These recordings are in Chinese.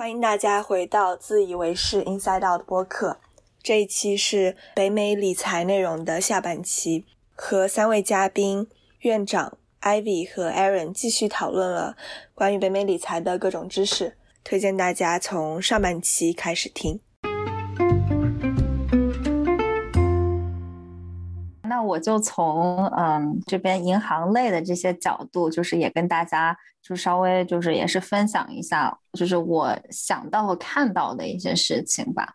欢迎大家回到自以为是 Inside Out 的播客。这一期是北美理财内容的下半期，和三位嘉宾院长 Ivy 和 Aaron 继续讨论了关于北美理财的各种知识，推荐大家从上半期开始听。我就从嗯这边银行类的这些角度，就是也跟大家就稍微就是也是分享一下，就是我想到和看到的一些事情吧。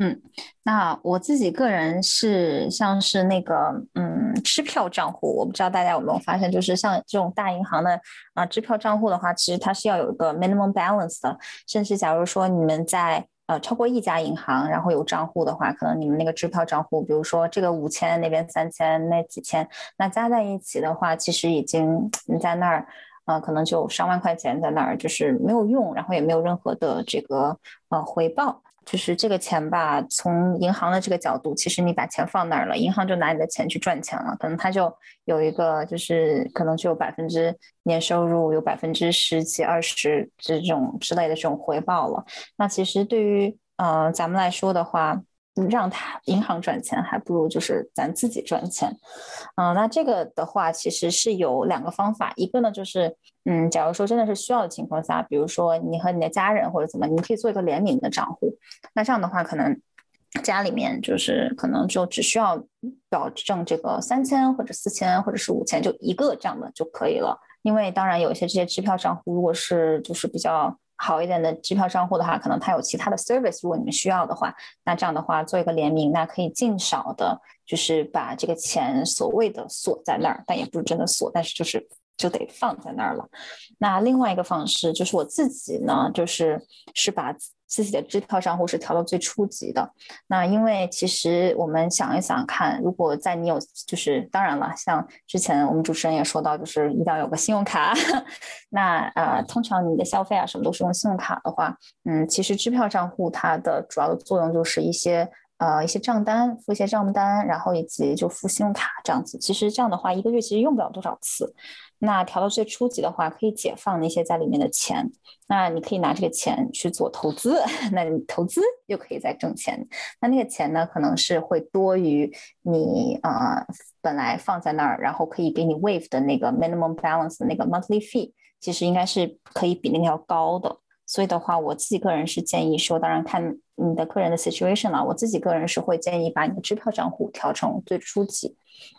嗯，那我自己个人是像是那个嗯支票账户，我不知道大家有没有发现，就是像这种大银行的啊支票账户的话，其实它是要有一个 minimum balance 的，甚至假如说你们在呃，超过一家银行，然后有账户的话，可能你们那个支票账户，比如说这个五千，那边三千，那几千，那加在一起的话，其实已经你在那儿，呃，可能就上万块钱在那儿，就是没有用，然后也没有任何的这个呃回报。就是这个钱吧，从银行的这个角度，其实你把钱放那儿了，银行就拿你的钱去赚钱了，可能他就有一个，就是可能就有百分之年收入有百分之十几、二十这种之类的这种回报了。那其实对于呃咱们来说的话，让他银行赚钱，还不如就是咱自己赚钱。嗯，那这个的话，其实是有两个方法，一个呢就是，嗯，假如说真的是需要的情况下，比如说你和你的家人或者怎么，你可以做一个联名的账户。那这样的话，可能家里面就是可能就只需要保证这个三千或者四千或者是五千，就一个这样的就可以了。因为当然有一些这些支票账户，如果是就是比较。好一点的支票账户的话，可能它有其他的 service，如果你们需要的话，那这样的话做一个联名，那可以尽少的，就是把这个钱所谓的锁在那儿，但也不是真的锁，但是就是就得放在那儿了。那另外一个方式就是我自己呢，就是是把。自己的支票账户是调到最初级的。那因为其实我们想一想看，如果在你有，就是当然了，像之前我们主持人也说到，就是一定要有个信用卡。那呃，通常你的消费啊什么都是用信用卡的话，嗯，其实支票账户它的主要的作用就是一些呃一些账单，付一些账单，然后以及就付信用卡这样子。其实这样的话，一个月其实用不了多少次。那调到最初级的话，可以解放那些在里面的钱。那你可以拿这个钱去做投资，那你投资又可以再挣钱。那那个钱呢，可能是会多于你啊本来放在那儿，然后可以给你 waive 的那个 minimum balance 的那个 monthly fee，其实应该是可以比那个要高的。所以的话，我自己个人是建议说，当然看你的个人的 situation 了。我自己个人是会建议把你的支票账户调成最初级。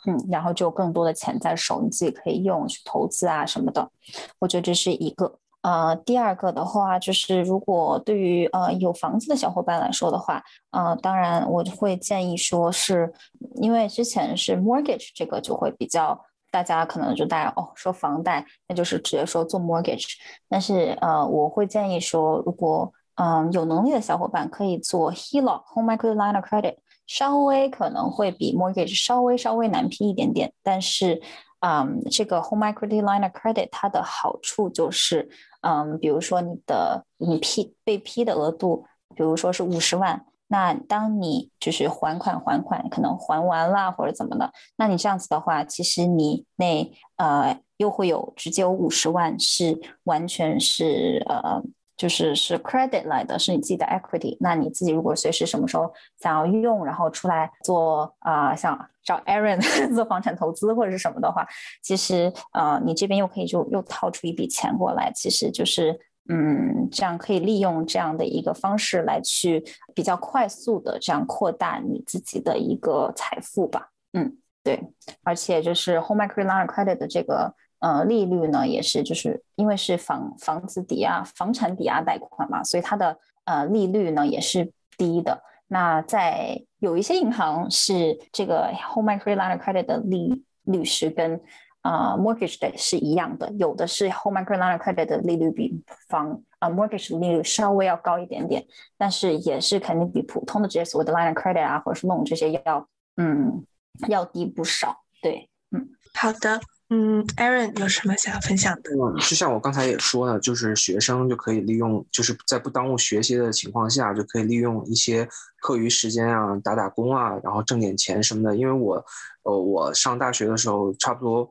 嗯，然后就更多的钱在手，你自己可以用去投资啊什么的。我觉得这是一个。呃，第二个的话，就是如果对于呃有房子的小伙伴来说的话，呃，当然我会建议说是，因为之前是 mortgage 这个就会比较，大家可能就大家哦说房贷，那就是直接说做 mortgage。但是呃，我会建议说，如果嗯有能力的小伙伴可以做 HELOC home equity line of credit。稍微可能会比 mortgage 稍微稍微难批一点点，但是，嗯，这个 home equity line of credit 它的好处就是，嗯，比如说你的你批被批的额度，比如说是五十万，那当你就是还款还款可能还完了或者怎么的，那你这样子的话，其实你那呃又会有直接有五十万是完全是呃。就是是 credit 来的，是你自己的 equity。那你自己如果随时什么时候想要用，然后出来做啊，想找 Aaron 做房产投资或者是什么的话，其实呃，你这边又可以就又套出一笔钱过来。其实就是嗯，这样可以利用这样的一个方式来去比较快速的这样扩大你自己的一个财富吧。嗯，对，而且就是 home equity line credit 的这个。呃，利率呢也是，就是因为是房房子抵押、房产抵押贷款嘛，所以它的呃利率呢也是低的。那在有一些银行是这个 home equity line of credit 的利率是跟啊 mortgage 的是一样的，有的是 home equity line of credit 的利率比房啊 mortgage 的利率稍微要高一点点，但是也是肯定比普通的这些所谓的 line of credit 啊或者是 loan 这些要嗯要低不少。对，嗯，好的。嗯，Aaron 有什么想要分享的？嗯，就像我刚才也说了，就是学生就可以利用，就是在不耽误学习的情况下，就可以利用一些课余时间啊，打打工啊，然后挣点钱什么的。因为我，呃，我上大学的时候，差不多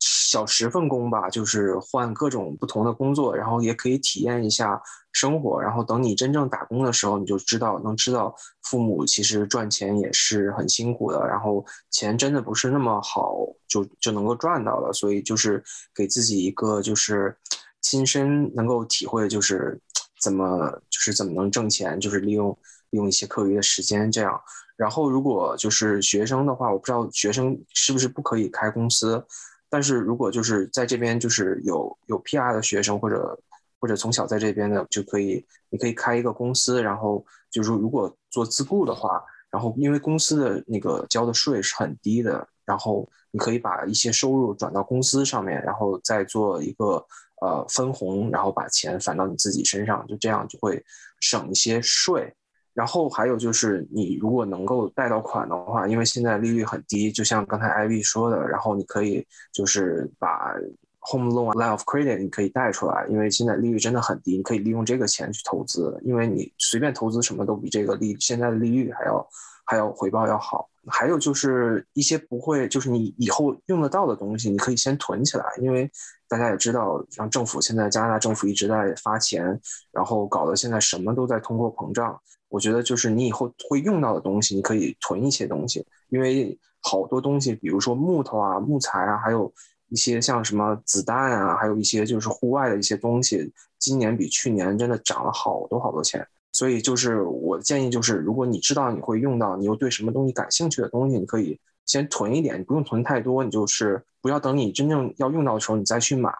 小十份工吧，就是换各种不同的工作，然后也可以体验一下生活。然后等你真正打工的时候，你就知道能知道父母其实赚钱也是很辛苦的，然后钱真的不是那么好就就能够赚到的。所以就是给自己一个就是亲身能够体会，就是怎么就是怎么能挣钱，就是利用利用一些课余的时间这样。然后如果就是学生的话，我不知道学生是不是不可以开公司。但是如果就是在这边就是有有 PR 的学生或者或者从小在这边的就可以，你可以开一个公司，然后就是如果做自雇的话，然后因为公司的那个交的税是很低的，然后你可以把一些收入转到公司上面，然后再做一个呃分红，然后把钱返到你自己身上，就这样就会省一些税。然后还有就是，你如果能够贷到款的话，因为现在利率很低，就像刚才 Ivy 说的，然后你可以就是把 home loan line of credit 你可以贷出来，因为现在利率真的很低，你可以利用这个钱去投资，因为你随便投资什么都比这个利现在的利率还要还要回报要好。还有就是一些不会，就是你以后用得到的东西，你可以先囤起来，因为大家也知道，像政府现在加拿大政府一直在发钱，然后搞得现在什么都在通货膨胀。我觉得就是你以后会用到的东西，你可以囤一些东西，因为好多东西，比如说木头啊、木材啊，还有一些像什么子弹啊，还有一些就是户外的一些东西，今年比去年真的涨了好多好多钱。所以就是我建议，就是如果你知道你会用到，你又对什么东西感兴趣的东西，你可以先囤一点，你不用囤太多，你就是不要等你真正要用到的时候你再去买，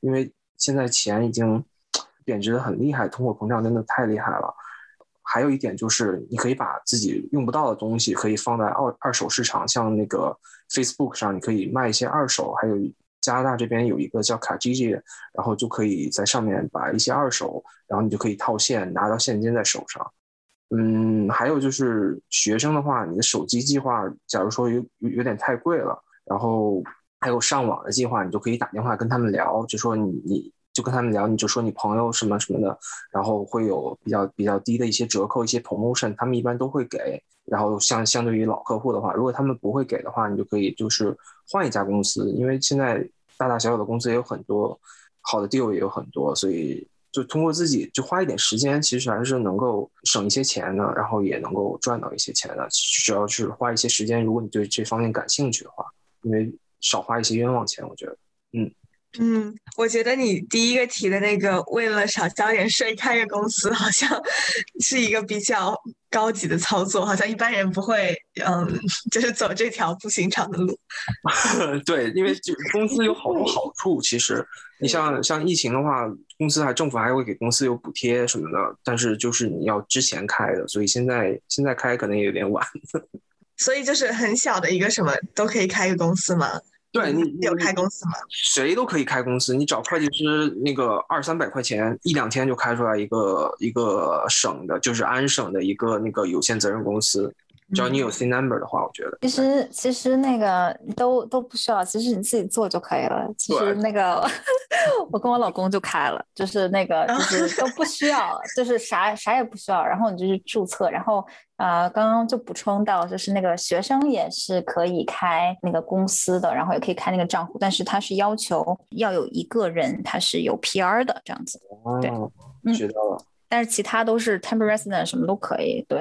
因为现在钱已经 贬值的很厉害，通货膨胀真的太厉害了。还有一点就是，你可以把自己用不到的东西可以放在二二手市场，像那个 Facebook 上，你可以卖一些二手。还有加拿大这边有一个叫卡 G G，然后就可以在上面把一些二手，然后你就可以套现拿到现金在手上。嗯，还有就是学生的话，你的手机计划，假如说有有点太贵了，然后还有上网的计划，你就可以打电话跟他们聊，就说你你。就跟他们聊，你就说你朋友什么什么的，然后会有比较比较低的一些折扣，一些 promotion，他们一般都会给。然后像相对于老客户的话，如果他们不会给的话，你就可以就是换一家公司，因为现在大大小小的公司也有很多，好的 deal 也有很多，所以就通过自己就花一点时间，其实还是能够省一些钱的，然后也能够赚到一些钱的。只要是花一些时间，如果你对这方面感兴趣的话，因为少花一些冤枉钱，我觉得，嗯。嗯，我觉得你第一个提的那个为了少交点税开个公司，好像 是一个比较高级的操作，好像一般人不会，嗯，就是走这条不寻常的路。对，因为就 公司有好多好处，其实你像像疫情的话，公司还政府还会给公司有补贴什么的，但是就是你要之前开的，所以现在现在开可能也有点晚。所以就是很小的一个什么都可以开个公司吗？对你有开公司吗？谁都可以开公司，你找会计师，那个二三百块钱，一两天就开出来一个一个省的，就是安省的一个那个有限责任公司。只要你有 C number 的话，我觉得其实其实那个都都不需要，其实你自己做就可以了。其实那个 我跟我老公就开了，就是那个就是 都不需要，就是啥啥也不需要，然后你就去注册，然后呃刚刚就补充到，就是那个学生也是可以开那个公司的，然后也可以开那个账户，但是他是要求要有一个人他是有 PR 的这样子。哦，学到了。但是其他都是 temporary resident 什么都可以，对。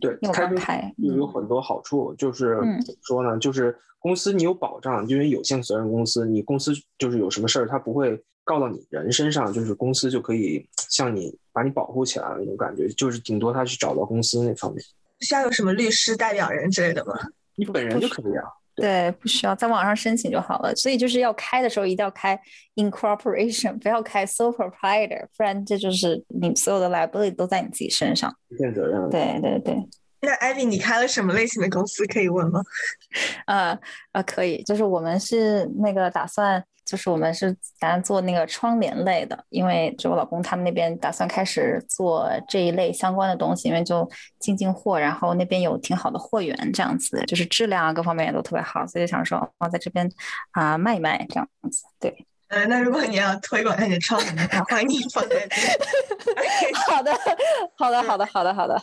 对，开公司有很多好处，就是怎么说呢？就是公司你有保障，因为有限责任公司，你公司就是有什么事儿，他不会告到你人身上，就是公司就可以向你把你保护起来了那种感觉，就是顶多他去找到公司那方面。需要有什么律师代表人之类的吗？你本人就可以啊。对，不需要在网上申请就好了。所以就是要开的时候一定要开 incorporation，不要开 sole proprietor，不然这就是你所有的 liability 都在你自己身上。负责任。对对对。那艾比，你开了什么类型的公司可以问吗？呃呃，可以，就是我们是那个打算。就是我们是打算做那个窗帘类的，因为就我老公他们那边打算开始做这一类相关的东西，因为就进进货，然后那边有挺好的货源，这样子就是质量啊各方面也都特别好，所以想说放在这边啊卖一卖这样子。对，呃，那如果你要推广你的窗帘的话，欢迎你放在这。好的，好的，好的，好的，好的。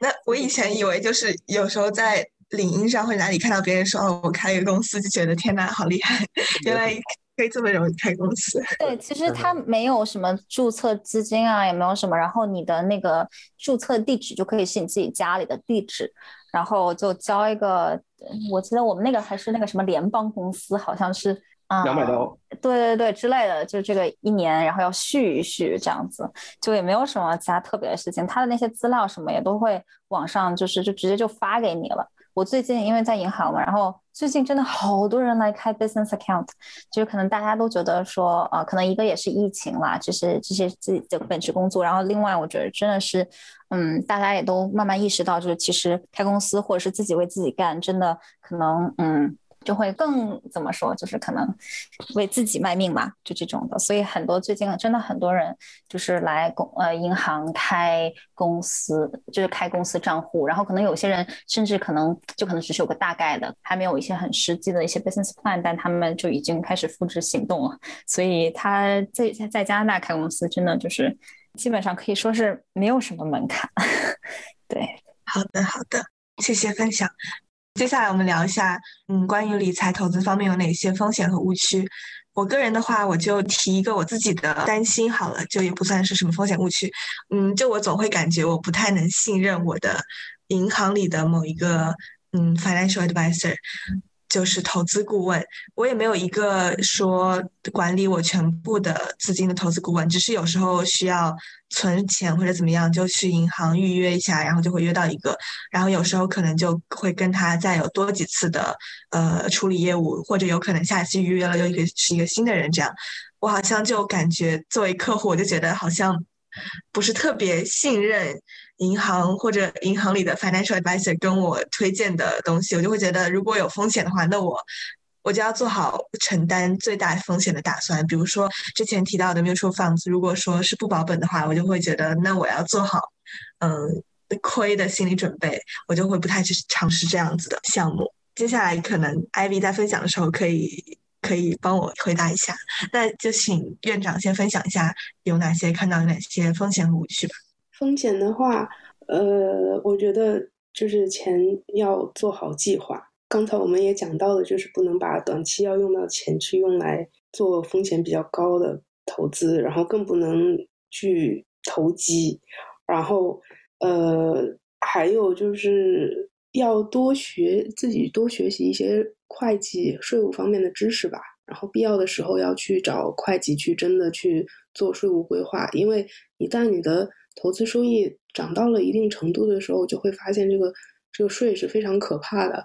那我以前以为就是有时候在。领英上或者哪里看到别人说哦，我开一个公司，就觉得天哪，好厉害！原来可以这么容易开公司。对，其实它没有什么注册资金啊，也没有什么，然后你的那个注册地址就可以是你自己家里的地址，然后就交一个，我记得我们那个还是那个什么联邦公司，好像是。两百刀，对对对之类的，就这个一年，然后要续一续这样子，就也没有什么其他特别的事情。他的那些资料什么也都会网上，就是就直接就发给你了。我最近因为在银行嘛，然后最近真的好多人来开 business account，就是可能大家都觉得说，呃，可能一个也是疫情啦，就是这些自己的本职工作，然后另外我觉得真的是，嗯，大家也都慢慢意识到，就是其实开公司或者是自己为自己干，真的可能，嗯。就会更怎么说，就是可能为自己卖命嘛，就这种的。所以很多最近真的很多人就是来公呃银行开公司，就是开公司账户。然后可能有些人甚至可能就可能只是有个大概的，还没有一些很实际的一些 business plan，但他们就已经开始付之行动了。所以他在在加拿大开公司，真的就是基本上可以说是没有什么门槛。对，好的好的，谢谢分享。接下来我们聊一下，嗯，关于理财投资方面有哪些风险和误区。我个人的话，我就提一个我自己的担心好了，就也不算是什么风险误区。嗯，就我总会感觉我不太能信任我的银行里的某一个嗯 financial advisor。就是投资顾问，我也没有一个说管理我全部的资金的投资顾问，只是有时候需要存钱或者怎么样，就去银行预约一下，然后就会约到一个，然后有时候可能就会跟他再有多几次的呃处理业务，或者有可能下一次预约了又一个是一个新的人这样，我好像就感觉作为客户，我就觉得好像不是特别信任。银行或者银行里的 financial advisor 跟我推荐的东西，我就会觉得如果有风险的话，那我我就要做好承担最大风险的打算。比如说之前提到的 mutual funds，如果说是不保本的话，我就会觉得那我要做好嗯亏的心理准备，我就会不太去尝试这样子的项目。接下来可能 Ivy 在分享的时候可以可以帮我回答一下，那就请院长先分享一下有哪些看到哪些风险和误区吧。风险的话，呃，我觉得就是钱要做好计划。刚才我们也讲到了，就是不能把短期要用到钱去用来做风险比较高的投资，然后更不能去投机。然后，呃，还有就是要多学自己多学习一些会计、税务方面的知识吧。然后必要的时候要去找会计去真的去做税务规划，因为一旦你的投资收益涨到了一定程度的时候，就会发现这个这个税是非常可怕的。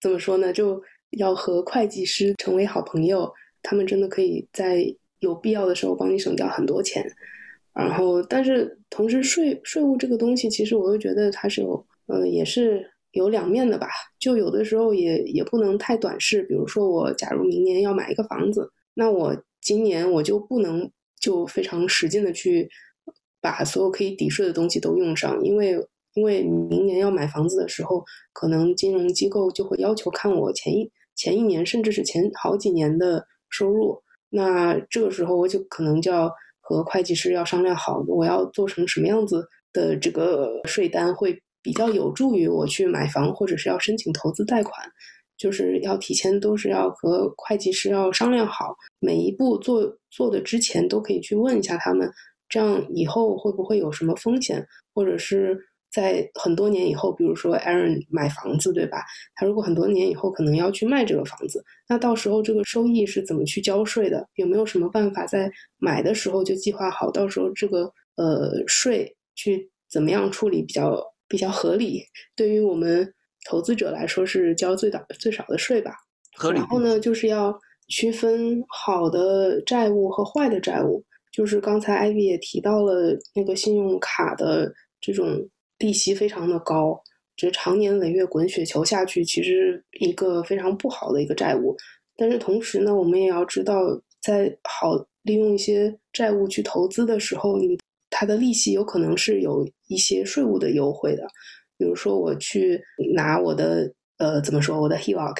怎么说呢？就要和会计师成为好朋友，他们真的可以在有必要的时候帮你省掉很多钱。然后，但是同时税税务这个东西，其实我又觉得它是有呃也是有两面的吧。就有的时候也也不能太短视。比如说，我假如明年要买一个房子，那我今年我就不能就非常使劲的去。把所有可以抵税的东西都用上，因为因为明年要买房子的时候，可能金融机构就会要求看我前一前一年甚至是前好几年的收入，那这个时候我就可能就要和会计师要商量好，我要做成什么样子的这个税单会比较有助于我去买房或者是要申请投资贷款，就是要提前都是要和会计师要商量好，每一步做做的之前都可以去问一下他们。这样以后会不会有什么风险，或者是在很多年以后，比如说 Aaron 买房子，对吧？他如果很多年以后可能要去卖这个房子，那到时候这个收益是怎么去交税的？有没有什么办法在买的时候就计划好，到时候这个呃税去怎么样处理比较比较合理？对于我们投资者来说是交最大最少的税吧？合理。然后呢，就是要区分好的债务和坏的债务。就是刚才艾比也提到了那个信用卡的这种利息非常的高，这常年累月滚雪球下去，其实一个非常不好的一个债务。但是同时呢，我们也要知道，在好利用一些债务去投资的时候，你它的利息有可能是有一些税务的优惠的。比如说，我去拿我的呃怎么说我的 HELOC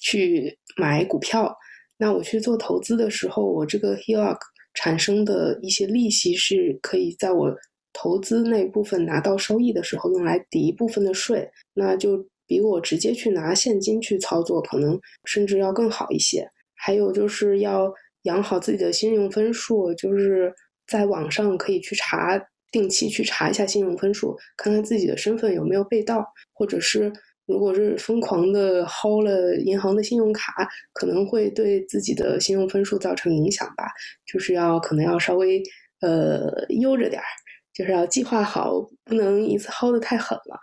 去买股票，那我去做投资的时候，我这个 HELOC。产生的一些利息是可以在我投资那部分拿到收益的时候用来抵一部分的税，那就比我直接去拿现金去操作可能甚至要更好一些。还有就是要养好自己的信用分数，就是在网上可以去查，定期去查一下信用分数，看看自己的身份有没有被盗，或者是如果是疯狂的薅了银行的信用卡，可能会对自己的信用分数造成影响吧。就是要可能要稍微呃悠着点儿，就是要计划好，不能一次薅的太狠了。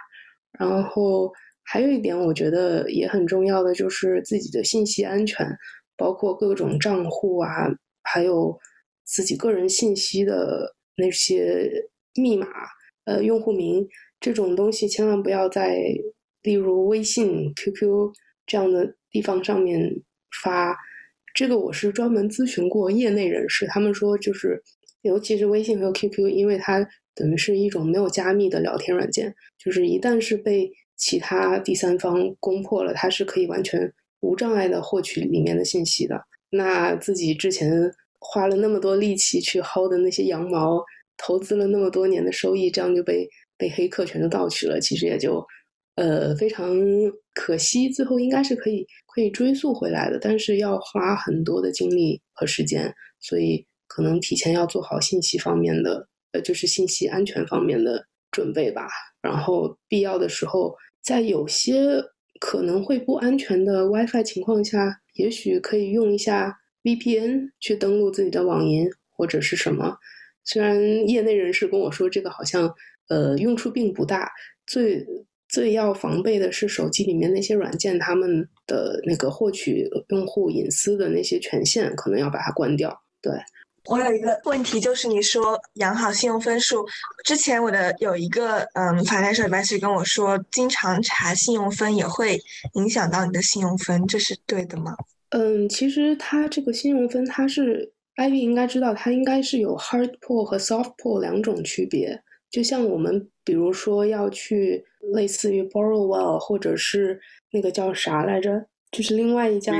然后还有一点，我觉得也很重要的就是自己的信息安全。包括各种账户啊，还有自己个人信息的那些密码、呃用户名这种东西，千万不要在例如微信、QQ 这样的地方上面发。这个我是专门咨询过业内人士，他们说就是，尤其是微信和 QQ，因为它等于是一种没有加密的聊天软件，就是一旦是被其他第三方攻破了，它是可以完全。无障碍的获取里面的信息的，那自己之前花了那么多力气去薅的那些羊毛，投资了那么多年的收益，这样就被被黑客全都盗取了，其实也就呃非常可惜。最后应该是可以可以追溯回来的，但是要花很多的精力和时间，所以可能提前要做好信息方面的呃就是信息安全方面的准备吧。然后必要的时候，在有些。可能会不安全的 WiFi 情况下，也许可以用一下 VPN 去登录自己的网银或者是什么。虽然业内人士跟我说这个好像呃用处并不大，最最要防备的是手机里面那些软件，他们的那个获取用户隐私的那些权限，可能要把它关掉。对。我有一个问题，就是你说养好信用分数，之前我的有一个嗯，financial advisor 跟我说，经常查信用分也会影响到你的信用分，这是对的吗？嗯，其实它这个信用分，它是 Ivy 应该知道，它应该是有 hard pull 和 soft pull 两种区别。就像我们比如说要去类似于 Borrowwell 或者是那个叫啥来着，就是另外一家。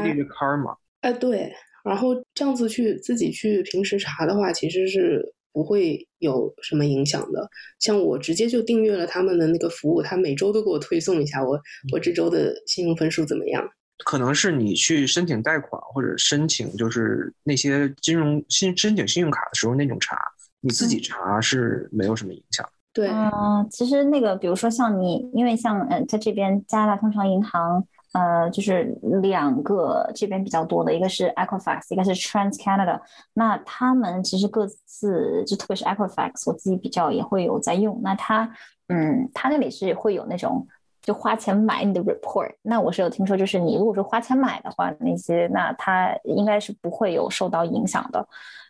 哎，对。然后这样子去自己去平时查的话，其实是不会有什么影响的。像我直接就订阅了他们的那个服务，他每周都给我推送一下我我这周的信用分数怎么样。可能是你去申请贷款或者申请就是那些金融信申请信用卡的时候那种查，你自己查是没有什么影响。对，嗯，其实那个比如说像你，因为像嗯在这边加拿大通常银行。呃，就是两个这边比较多的，一个是 Equifax，一个是 Trans Canada。那他们其实各自就特别是 Equifax，我自己比较也会有在用。那他，嗯，他那里是会有那种就花钱买你的 report。那我是有听说，就是你如果说花钱买的话，那些那他应该是不会有受到影响的。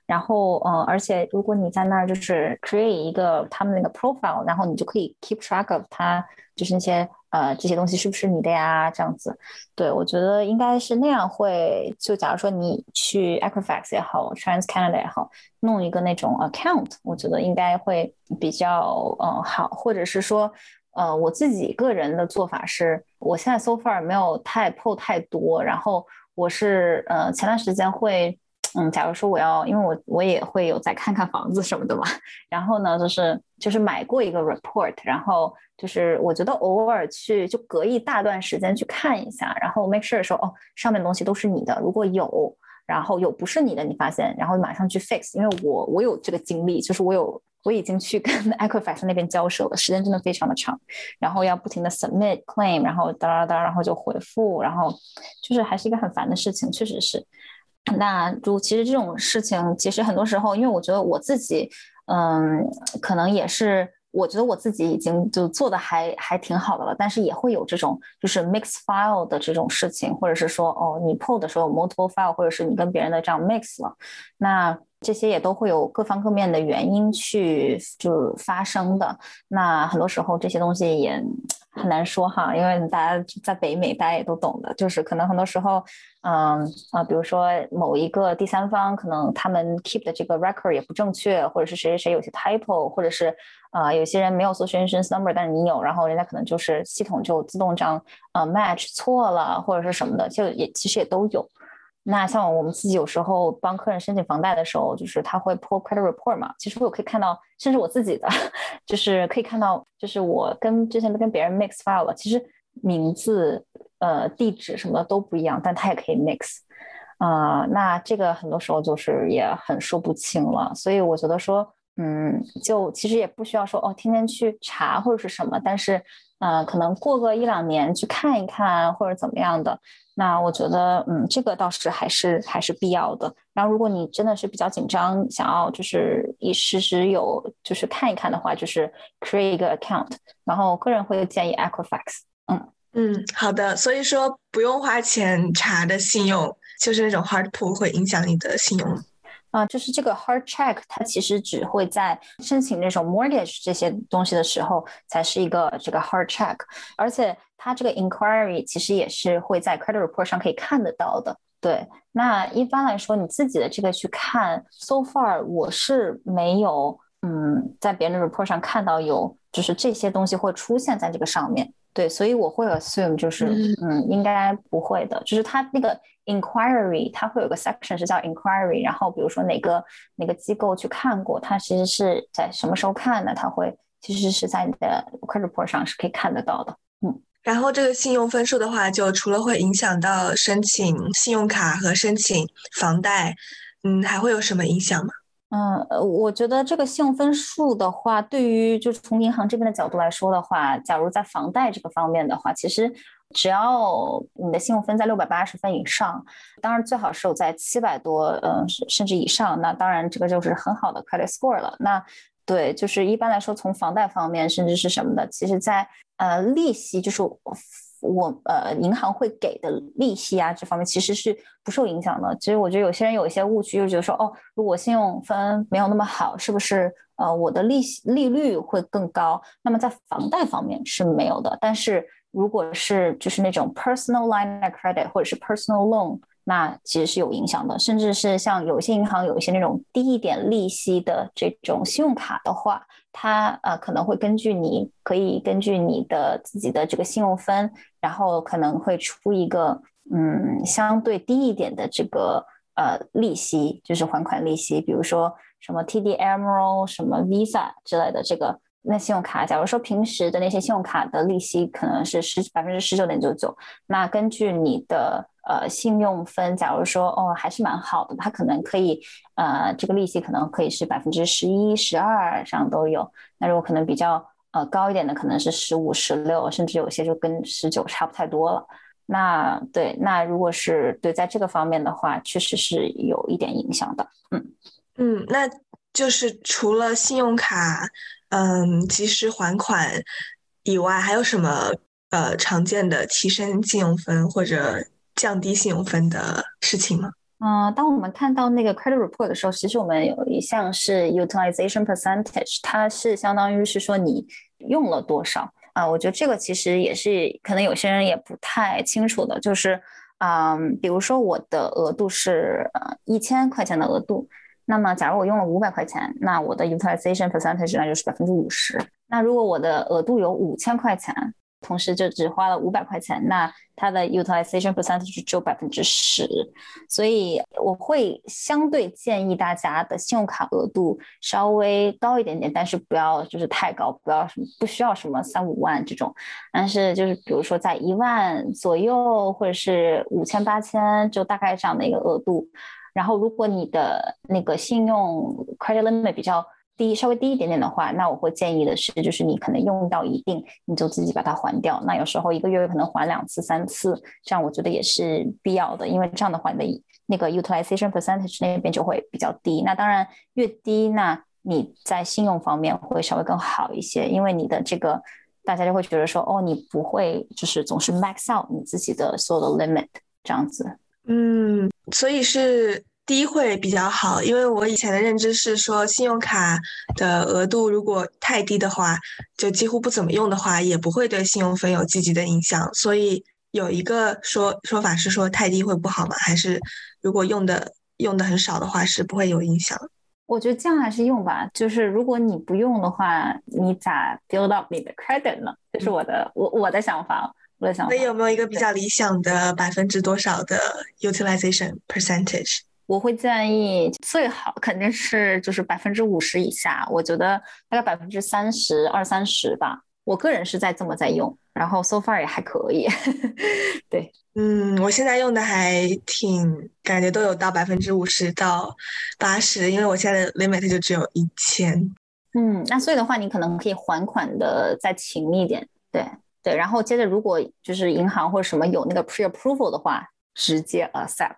然后，嗯，而且如果你在那儿就是 create 一个他们那个 profile，然后你就可以 keep track of 它，就是那些呃这些东西是不是你的呀？这样子，对我觉得应该是那样会。就假如说你去 Equifax 也好，Trans Canada 也好，弄一个那种 account，我觉得应该会比较嗯好。或者是说，呃，我自己个人的做法是，我现在 so far 没有太 pull 太多，然后我是呃前段时间会。嗯，假如说我要，因为我我也会有再看看房子什么的嘛，然后呢，就是就是买过一个 report，然后就是我觉得偶尔去就隔一大段时间去看一下，然后 make sure 说哦，上面东西都是你的，如果有，然后有不是你的，你发现，然后马上去 fix，因为我我有这个经历，就是我有我已经去跟 Equifax 那边交涉了，时间真的非常的长，然后要不停的 submit claim，然后哒哒哒，然后就回复，然后就是还是一个很烦的事情，确实是。那如其实这种事情，其实很多时候，因为我觉得我自己，嗯，可能也是，我觉得我自己已经就做的还还挺好的了，但是也会有这种就是 mix file 的这种事情，或者是说，哦，你 pull 的时候 multiple file，或者是你跟别人的这样 mix 了，那这些也都会有各方各面的原因去就发生的。那很多时候这些东西也。很难说哈，因为大家在北美，大家也都懂的，就是可能很多时候，嗯啊，比如说某一个第三方，可能他们 keep 的这个 record 也不正确，或者是谁谁谁有些 typo，或者是啊，有些人没有 social insurance number，但是你有，然后人家可能就是系统就自动这样呃 match 错了，或者是什么的，就也其实也都有。那像我们自己有时候帮客人申请房贷的时候，就是他会 pull credit report 嘛，其实我可以看到，甚至我自己的，就是可以看到，就是我跟之前都跟别人 mix file 了，其实名字、呃地址什么的都不一样，但他也可以 mix。呃，那这个很多时候就是也很说不清了。所以我觉得说，嗯，就其实也不需要说哦，天天去查或者是什么，但是，呃，可能过个一两年去看一看或者怎么样的。那我觉得，嗯，这个倒是还是还是必要的。然后，如果你真的是比较紧张，想要就是一时时有就是看一看的话，就是 create 一个 account。然后，个人会建议 Equifax。嗯嗯，好的。所以说，不用花钱查的信用，就是那种 hard pull 会影响你的信用。啊，就是这个 hard check，它其实只会在申请那种 mortgage 这些东西的时候才是一个这个 hard check，而且它这个 inquiry 其实也是会在 credit report 上可以看得到的。对，那一般来说，你自己的这个去看，so far 我是没有，嗯，在别人的 report 上看到有，就是这些东西会出现在这个上面。对，所以我会 assume 就是，嗯，应该不会的。就是它那个 inquiry，它会有个 section 是叫 inquiry，然后比如说哪个哪个机构去看过，它其实是在什么时候看的，它会其实是在你的 credit report 上是可以看得到的。嗯，然后这个信用分数的话，就除了会影响到申请信用卡和申请房贷，嗯，还会有什么影响吗？嗯，呃，我觉得这个信用分数的话，对于就是从银行这边的角度来说的话，假如在房贷这个方面的话，其实只要你的信用分在六百八十分以上，当然最好是有在七百多，嗯，甚至以上，那当然这个就是很好的 credit score 了。那对，就是一般来说，从房贷方面，甚至是什么的，其实在呃利息就是。我呃，银行会给的利息啊，这方面其实是不受影响的。其实我觉得有些人有一些误区，就觉得说，哦，如果信用分没有那么好，是不是呃我的利息利率会更高？那么在房贷方面是没有的。但是如果是就是那种 personal line of credit 或者是 personal loan。那其实是有影响的，甚至是像有些银行有一些那种低一点利息的这种信用卡的话，它呃可能会根据你可以根据你的自己的这个信用分，然后可能会出一个嗯相对低一点的这个呃利息，就是还款利息，比如说什么 TD Emerald、什么 Visa 之类的这个那信用卡，假如说平时的那些信用卡的利息可能是十百分之十九点九九，那根据你的。呃，信用分，假如说哦，还是蛮好的，它可能可以，呃，这个利息可能可以是百分之十一、十二上都有。那如果可能比较呃高一点的，可能是十五、十六，甚至有些就跟十九差不太多了。那对，那如果是对在这个方面的话，确实是有一点影响的。嗯嗯，那就是除了信用卡，嗯，及时还款以外，还有什么呃常见的提升信用分或者？降低信用分的事情吗？嗯，当我们看到那个 credit report 的时候，其实我们有一项是 utilization percentage，它是相当于是说你用了多少啊。我觉得这个其实也是可能有些人也不太清楚的，就是嗯，比如说我的额度是呃一千块钱的额度，那么假如我用了五百块钱，那我的 utilization percentage 那就是百分之五十。那如果我的额度有五千块钱，同时就只花了五百块钱，那它的 utilization percentage 只有百分之十，所以我会相对建议大家的信用卡额度稍微高一点点，但是不要就是太高，不要什么不需要什么三五万这种，但是就是比如说在一万左右或者是五千八千，就大概这样的一个额度。然后如果你的那个信用 credit limit 比较低稍微低一点点的话，那我会建议的是，就是你可能用到一定，你就自己把它还掉。那有时候一个月可能还两次、三次，这样我觉得也是必要的，因为这样的话，你的那个 utilization percentage 那边就会比较低。那当然越低，那你在信用方面会稍微更好一些，因为你的这个大家就会觉得说，哦，你不会就是总是 max out 你自己的所有的 limit 这样子。嗯，所以是。低会比较好，因为我以前的认知是说，信用卡的额度如果太低的话，就几乎不怎么用的话，也不会对信用分有积极的影响。所以有一个说说法是说，太低会不好吗？还是如果用的用的很少的话，是不会有影响？我觉得这样还是用吧。就是如果你不用的话，你咋 build up 你的 credit 呢？这是我的我我的想法，我的想法。那有没有一个比较理想的百分之多少的 utilization percentage？我会建议最好肯定是就是百分之五十以下，我觉得大概百分之三十二三十吧。我个人是在这么在用，然后 so far 也还可以，对，嗯，我现在用的还挺，感觉都有到百分之五十到八十，因为我现在的 limit 就只有一千。嗯，那所以的话，你可能可以还款的再勤一点，对对，然后接着如果就是银行或者什么有那个 pre approval 的话。直接 accept，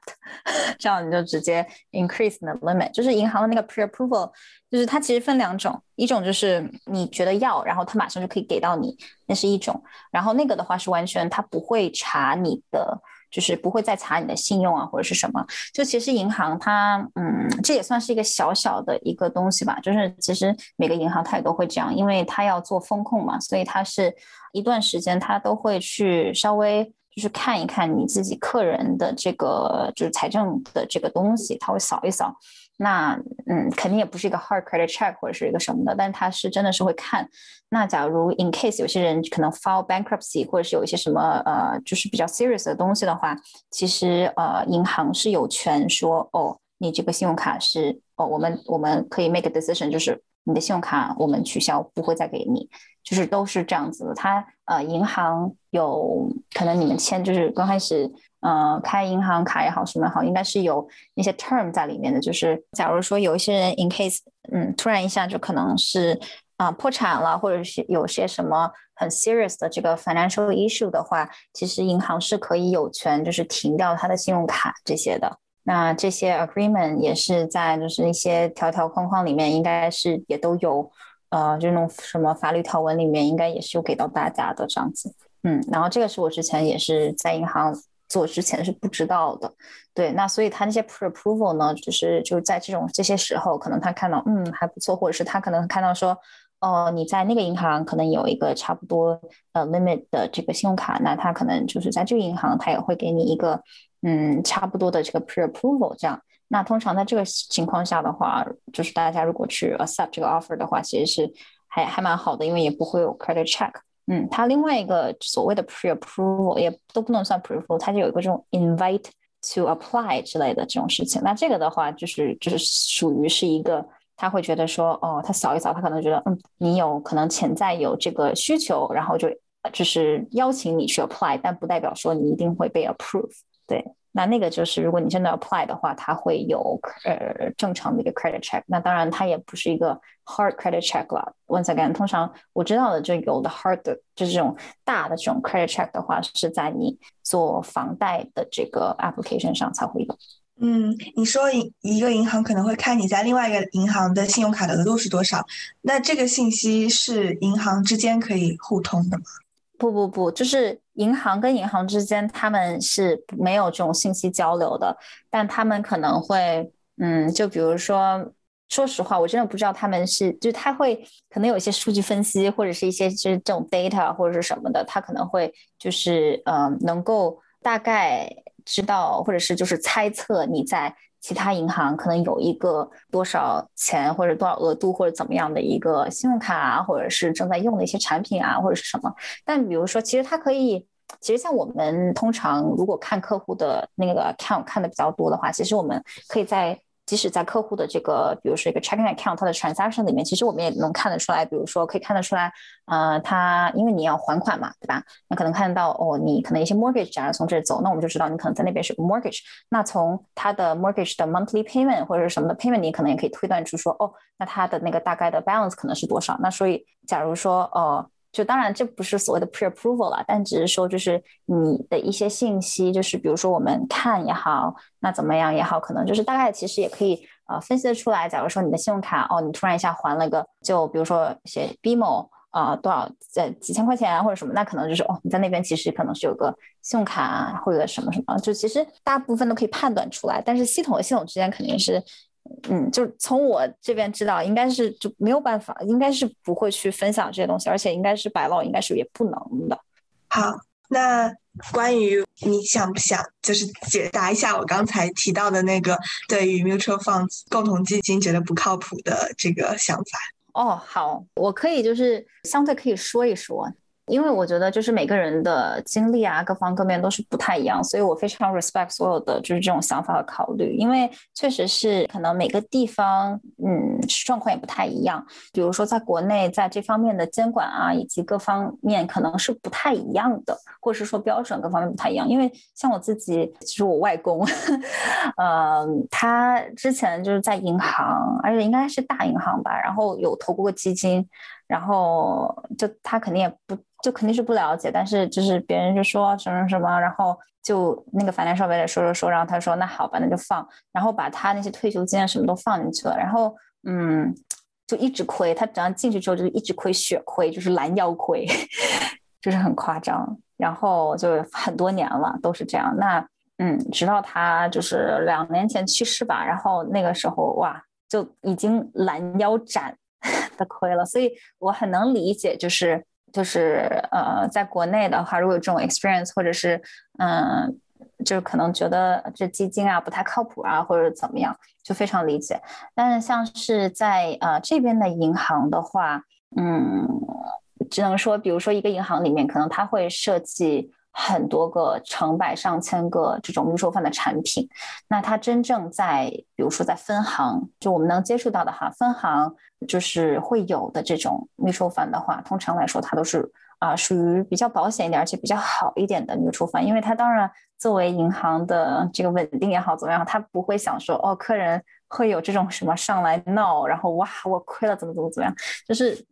这样你就直接 increase the limit。就是银行的那个 pre-approval，就是它其实分两种，一种就是你觉得要，然后它马上就可以给到你，那是一种。然后那个的话是完全它不会查你的，就是不会再查你的信用啊或者是什么。就其实银行它，嗯，这也算是一个小小的一个东西吧。就是其实每个银行它也都会这样，因为它要做风控嘛，所以它是一段时间它都会去稍微。就是看一看你自己客人的这个就是财政的这个东西，他会扫一扫。那嗯，肯定也不是一个 hard credit check 或者是一个什么的，但他是真的是会看。那假如 in case 有些人可能 file bankruptcy 或者是有一些什么呃，就是比较 serious 的东西的话，其实呃，银行是有权说哦，你这个信用卡是哦，我们我们可以 make a decision，就是你的信用卡我们取消，不会再给你。就是都是这样子的，他呃，银行有可能你们签就是刚开始，呃，开银行卡也好，什么也好，应该是有那些 term 在里面的。就是假如说有一些人 in case，嗯，突然一下就可能是啊破产了，或者是有些什么很 serious 的这个 financial issue 的话，其实银行是可以有权就是停掉他的信用卡这些的。那这些 agreement 也是在就是一些条条框框里面，应该是也都有。呃，就那种什么法律条文里面应该也是有给到大家的这样子，嗯，然后这个是我之前也是在银行做之前是不知道的，对，那所以他那些 pre approval 呢，就是就在这种这些时候，可能他看到嗯还不错，或者是他可能看到说，哦你在那个银行可能有一个差不多呃 limit 的这个信用卡，那他可能就是在这个银行他也会给你一个嗯差不多的这个 pre approval 这样。那通常在这个情况下的话，就是大家如果去 accept 这个 offer 的话，其实是还还蛮好的，因为也不会有 credit check。嗯，它另外一个所谓的 pre approval 也都不能算 pre approval，它就有一个这种 invite to apply 之类的这种事情。那这个的话，就是就是属于是一个，他会觉得说，哦，他扫一扫，他可能觉得，嗯，你有可能潜在有这个需求，然后就就是邀请你去 apply，但不代表说你一定会被 approve。对。那那个就是，如果你真的 apply 的话，它会有呃正常的一个 credit check。那当然，它也不是一个 hard credit check 了。Once again，通常我知道的就有的 hard 的，就是这种大的这种 credit check 的话，是在你做房贷的这个 application 上才会有。嗯，你说银一个银行可能会看你在另外一个银行的信用卡的额度是多少，那这个信息是银行之间可以互通的吗？不不不，就是银行跟银行之间，他们是没有这种信息交流的。但他们可能会，嗯，就比如说，说实话，我真的不知道他们是，就他会可能有一些数据分析，或者是一些就是这种 data 或者是什么的，他可能会就是呃，能够大概知道，或者是就是猜测你在。其他银行可能有一个多少钱或者多少额度或者怎么样的一个信用卡啊，或者是正在用的一些产品啊，或者是什么。但比如说，其实它可以，其实像我们通常如果看客户的那个看看的比较多的话，其实我们可以在。即使在客户的这个，比如说一个 checking account，它的 transaction 里面，其实我们也能看得出来，比如说可以看得出来，呃，他因为你要还款嘛，对吧？那可能看到哦，你可能一些 mortgage 假如从这走，那我们就知道你可能在那边是个 mortgage。那从他的 mortgage 的 monthly payment 或者是什么的 payment，你可能也可以推断出说，哦，那他的那个大概的 balance 可能是多少？那所以，假如说，呃。就当然这不是所谓的 pre approval 了，但只是说就是你的一些信息，就是比如说我们看也好，那怎么样也好，可能就是大概其实也可以呃分析的出来。假如说你的信用卡哦，你突然一下还了个，就比如说写 BMO 啊多少在几千块钱或者什么，那可能就是哦你在那边其实可能是有个信用卡或者什么什么，就其实大部分都可以判断出来，但是系统和系统之间肯定是。嗯，就从我这边知道，应该是就没有办法，应该是不会去分享这些东西，而且应该是白老，应该是也不能的。好，那关于你想不想就是解答一下我刚才提到的那个对于 mutual funds 共同基金觉得不靠谱的这个想法？哦，好，我可以就是相对可以说一说。因为我觉得就是每个人的经历啊，各方各面都是不太一样，所以我非常 respect 所有的就是这种想法和考虑。因为确实是可能每个地方，嗯，状况也不太一样。比如说在国内，在这方面的监管啊，以及各方面可能是不太一样的，或者是说标准各方面不太一样。因为像我自己，其实我外公，呃，他之前就是在银行，而且应该是大银行吧，然后有投过基金。然后就他肯定也不就肯定是不了解，但是就是别人就说什么什么，然后就那个反正稍微的说说说，然后他说那好吧，那就放，然后把他那些退休金啊什么都放进去了，然后嗯就一直亏，他只要进去之后就一直亏血亏，就是拦腰亏，就是很夸张，然后就很多年了都是这样，那嗯直到他就是两年前去世吧，然后那个时候哇就已经拦腰斩。的亏了，所以我很能理解，就是就是呃，在国内的话，如果有这种 experience，或者是嗯，就是可能觉得这基金啊不太靠谱啊，或者怎么样，就非常理解。但是像是在呃这边的银行的话，嗯，只能说，比如说一个银行里面，可能它会设计。很多个成百上千个这种 mutual fund 的产品，那它真正在，比如说在分行，就我们能接触到的哈，分行就是会有的这种 mutual fund 的话，通常来说它都是啊属于比较保险一点，而且比较好一点的 mutual fund，因为它当然作为银行的这个稳定也好怎么样，它不会想说哦客人会有这种什么上来闹，然后哇我亏了怎么怎么怎么样，就是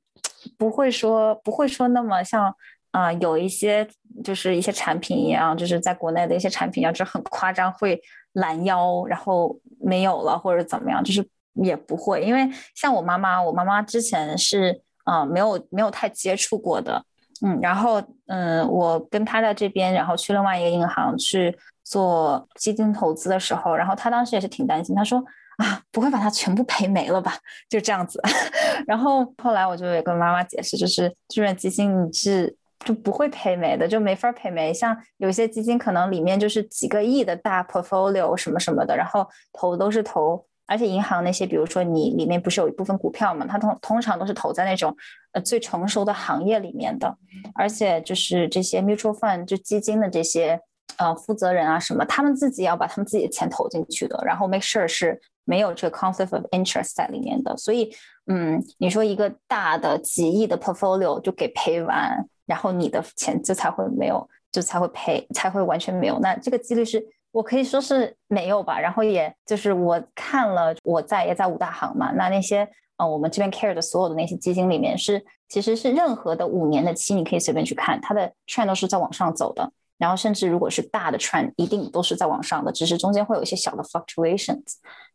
不会说不会说那么像。啊，有一些就是一些产品一样，就是在国内的一些产品一样，就很夸张，会拦腰，然后没有了或者怎么样，就是也不会，因为像我妈妈，我妈妈之前是啊没有没有太接触过的，嗯，然后嗯，我跟她在这边，然后去另外一个银行去做基金投资的时候，然后她当时也是挺担心，她说啊，不会把它全部赔没了吧？就这样子，然后后来我就也跟妈妈解释，就是这种基金是。就不会赔没的，就没法赔没。像有些基金可能里面就是几个亿的大 portfolio 什么什么的，然后投都是投，而且银行那些，比如说你里面不是有一部分股票嘛，它通通常都是投在那种呃最成熟的行业里面的，而且就是这些 mutual fund 就基金的这些呃负责人啊什么，他们自己要把他们自己的钱投进去的，然后 make sure 是没有这个 conflict of interest 在里面的。所以嗯，你说一个大的几亿的 portfolio 就给赔完。然后你的钱就才会没有，就才会赔，才会完全没有。那这个几率是我可以说是没有吧。然后也就是我看了，我在也在五大行嘛。那那些呃，我们这边 care 的所有的那些基金里面，是其实是任何的五年的期，你可以随便去看，它的 trend 都是在往上走的。然后甚至如果是大的 trend，一定都是在往上的，只是中间会有一些小的 fluctuations。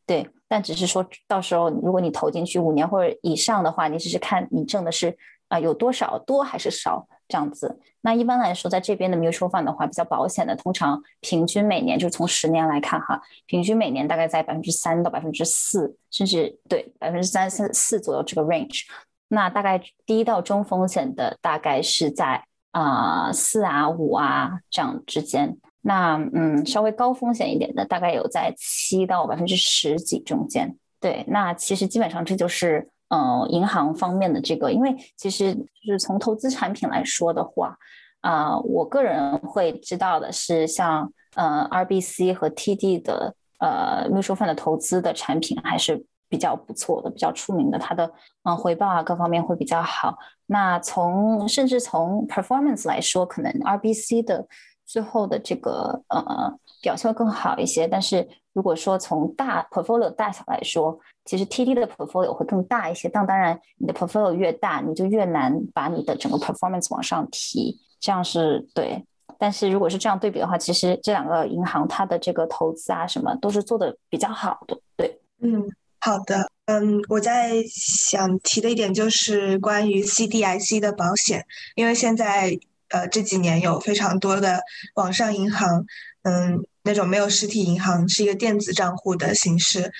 对，但只是说到时候如果你投进去五年或者以上的话，你只是看你挣的是啊有多少多还是少。这样子，那一般来说，在这边的 mutual fund 的话，比较保险的，通常平均每年，就是从十年来看哈，平均每年大概在百分之三到百分之四，甚至对百分之三四四左右这个 range。那大概低到中风险的，大概是在啊四啊五啊这样之间。那嗯，稍微高风险一点的，大概有在七到百分之十几中间。对，那其实基本上这就是。呃，银行方面的这个，因为其实就是从投资产品来说的话，啊，我个人会知道的是，像呃 RBC 和 TD 的呃 mutual fund 的投资的产品还是比较不错的，比较出名的，它的嗯回报啊各方面会比较好。那从甚至从 performance 来说，可能 RBC 的最后的这个呃表现会更好一些，但是。如果说从大 portfolio 大小来说，其实 TD 的 portfolio 会更大一些。但当然，你的 portfolio 越大，你就越难把你的整个 performance 往上提，这样是对。但是如果是这样对比的话，其实这两个银行它的这个投资啊什么都是做的比较好的。对，嗯，好的，嗯，我在想提的一点就是关于 CDIC 的保险，因为现在呃这几年有非常多的网上银行，嗯。那种没有实体银行，是一个电子账户的形式。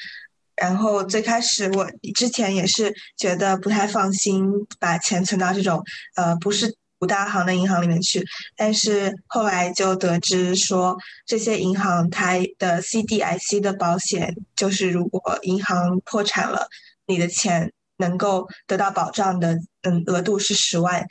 然后最开始我之前也是觉得不太放心把钱存到这种呃不是五大行的银行里面去，但是后来就得知说这些银行它的 CDIC 的保险，就是如果银行破产了，你的钱能够得到保障的，嗯，额度是十万。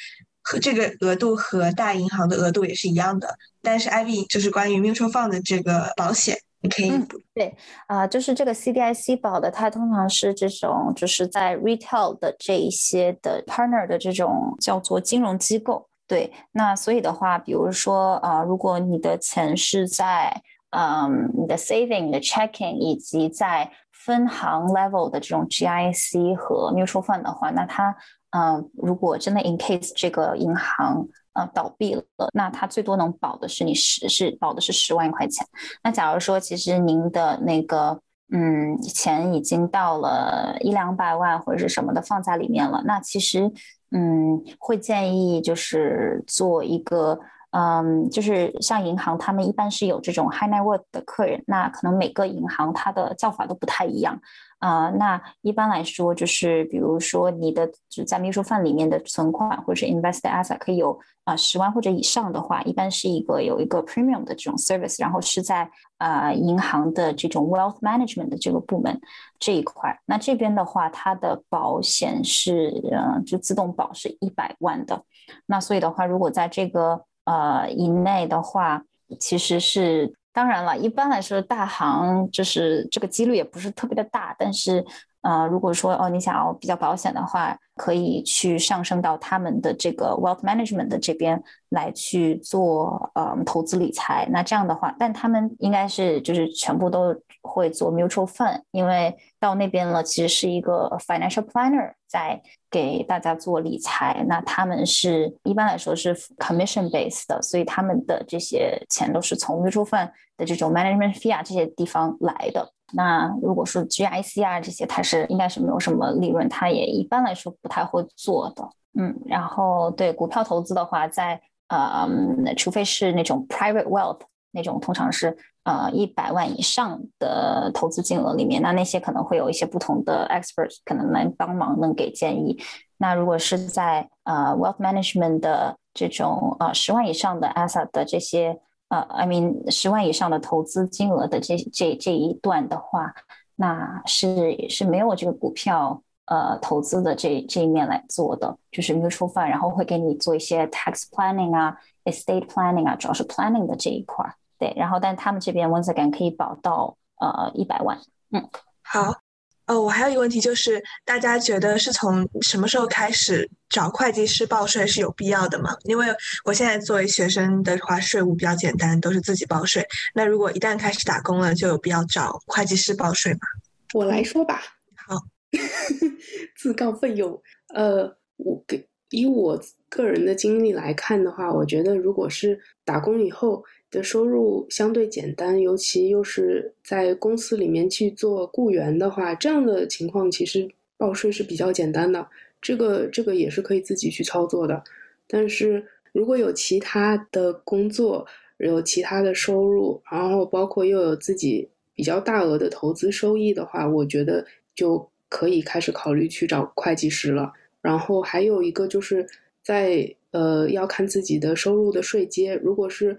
和这个额度和大银行的额度也是一样的。但是 Ivy 就是关于 mutual fund 的这个保险，你可以对啊，就是这个 CDIC 保的，它通常是这种就是在 retail 的这一些的 partner 的这种叫做金融机构。对，那所以的话，比如说啊，如果你的钱是在嗯你的 saving、的 checking 以及在分行 level 的这种 GIC 和 mutual fund 的话，那它嗯，如果真的 in case 这个银行呃倒闭了，那它最多能保的是你十是保的是十万块钱。那假如说其实您的那个嗯钱已经到了一两百万或者是什么的放在里面了，那其实嗯会建议就是做一个。嗯，就是像银行，他们一般是有这种 high net worth 的客人，那可能每个银行它的叫法都不太一样。啊，那一般来说，就是比如说你的就在 mutual fund 里面的存款或者是 invest asset 可以有啊十万或者以上的话，一般是一个有一个 premium 的这种 service，然后是在啊银行的这种 wealth management 的这个部门这一块。那这边的话，它的保险是嗯就自动保是一百万的。那所以的话，如果在这个呃，以内的话，其实是当然了。一般来说，大行就是这个几率也不是特别的大，但是。呃，如果说哦，你想要比较保险的话，可以去上升到他们的这个 wealth management 的这边来去做呃投资理财。那这样的话，但他们应该是就是全部都会做 mutual fund，因为到那边了，其实是一个 financial planner 在给大家做理财。那他们是一般来说是 commission based 的，所以他们的这些钱都是从 mutual fund 的这种 management fee 啊这些地方来的。那如果说 GIC 啊这些，它是应该是没有什么利润，它也一般来说不太会做的。嗯，然后对股票投资的话，在呃，除非是那种 private wealth 那种，通常是呃一百万以上的投资金额里面，那那些可能会有一些不同的 experts 可能能帮忙，能给建议。那如果是在呃 wealth management 的这种呃十万以上的 asset 的这些。呃，I mean，十万以上的投资金额的这这这一段的话，那是是没有这个股票呃投资的这这一面来做的，就是 mutual fund，然后会给你做一些 tax planning 啊，estate planning 啊，主要是 planning 的这一块儿。对，然后但他们这边 once again 可以保到呃一百万。嗯，好。呃，我还有一个问题，就是大家觉得是从什么时候开始找会计师报税是有必要的吗？因为我现在作为学生的话，税务比较简单，都是自己报税。那如果一旦开始打工了，就有必要找会计师报税吗？我来说吧。好，自告奋勇。呃，我给以我个人的经历来看的话，我觉得如果是打工以后。的收入相对简单，尤其又是在公司里面去做雇员的话，这样的情况其实报税是比较简单的。这个这个也是可以自己去操作的。但是如果有其他的工作，有其他的收入，然后包括又有自己比较大额的投资收益的话，我觉得就可以开始考虑去找会计师了。然后还有一个就是在呃要看自己的收入的税阶，如果是。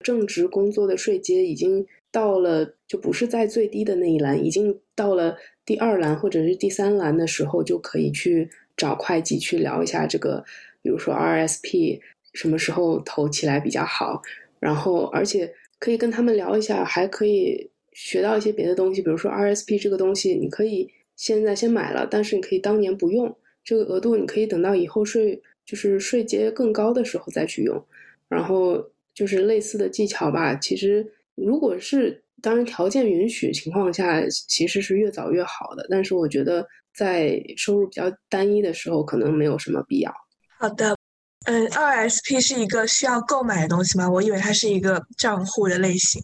正职工作的税阶已经到了，就不是在最低的那一栏，已经到了第二栏或者是第三栏的时候，就可以去找会计去聊一下这个，比如说 RSP 什么时候投起来比较好，然后而且可以跟他们聊一下，还可以学到一些别的东西，比如说 RSP 这个东西，你可以现在先买了，但是你可以当年不用，这个额度你可以等到以后税就是税阶更高的时候再去用，然后。就是类似的技巧吧。其实，如果是当然条件允许情况下，其实是越早越好的。但是，我觉得在收入比较单一的时候，可能没有什么必要。好的，嗯，RSP 是一个需要购买的东西吗？我以为它是一个账户的类型。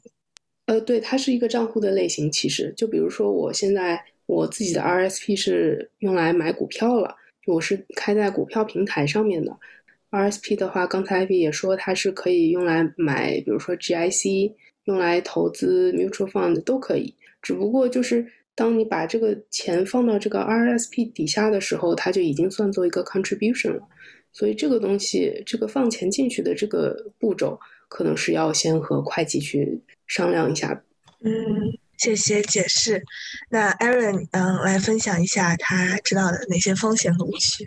呃，对，它是一个账户的类型。其实，就比如说，我现在我自己的 RSP 是用来买股票了，我是开在股票平台上面的。RSP 的话，刚才也说它是可以用来买，比如说 GIC，用来投资 mutual fund 都可以。只不过就是当你把这个钱放到这个 RSP 底下的时候，它就已经算作一个 contribution 了。所以这个东西，这个放钱进去的这个步骤，可能是要先和会计去商量一下。嗯，谢谢解释。那 Aaron，嗯，来分享一下他知道的哪些风险和误区。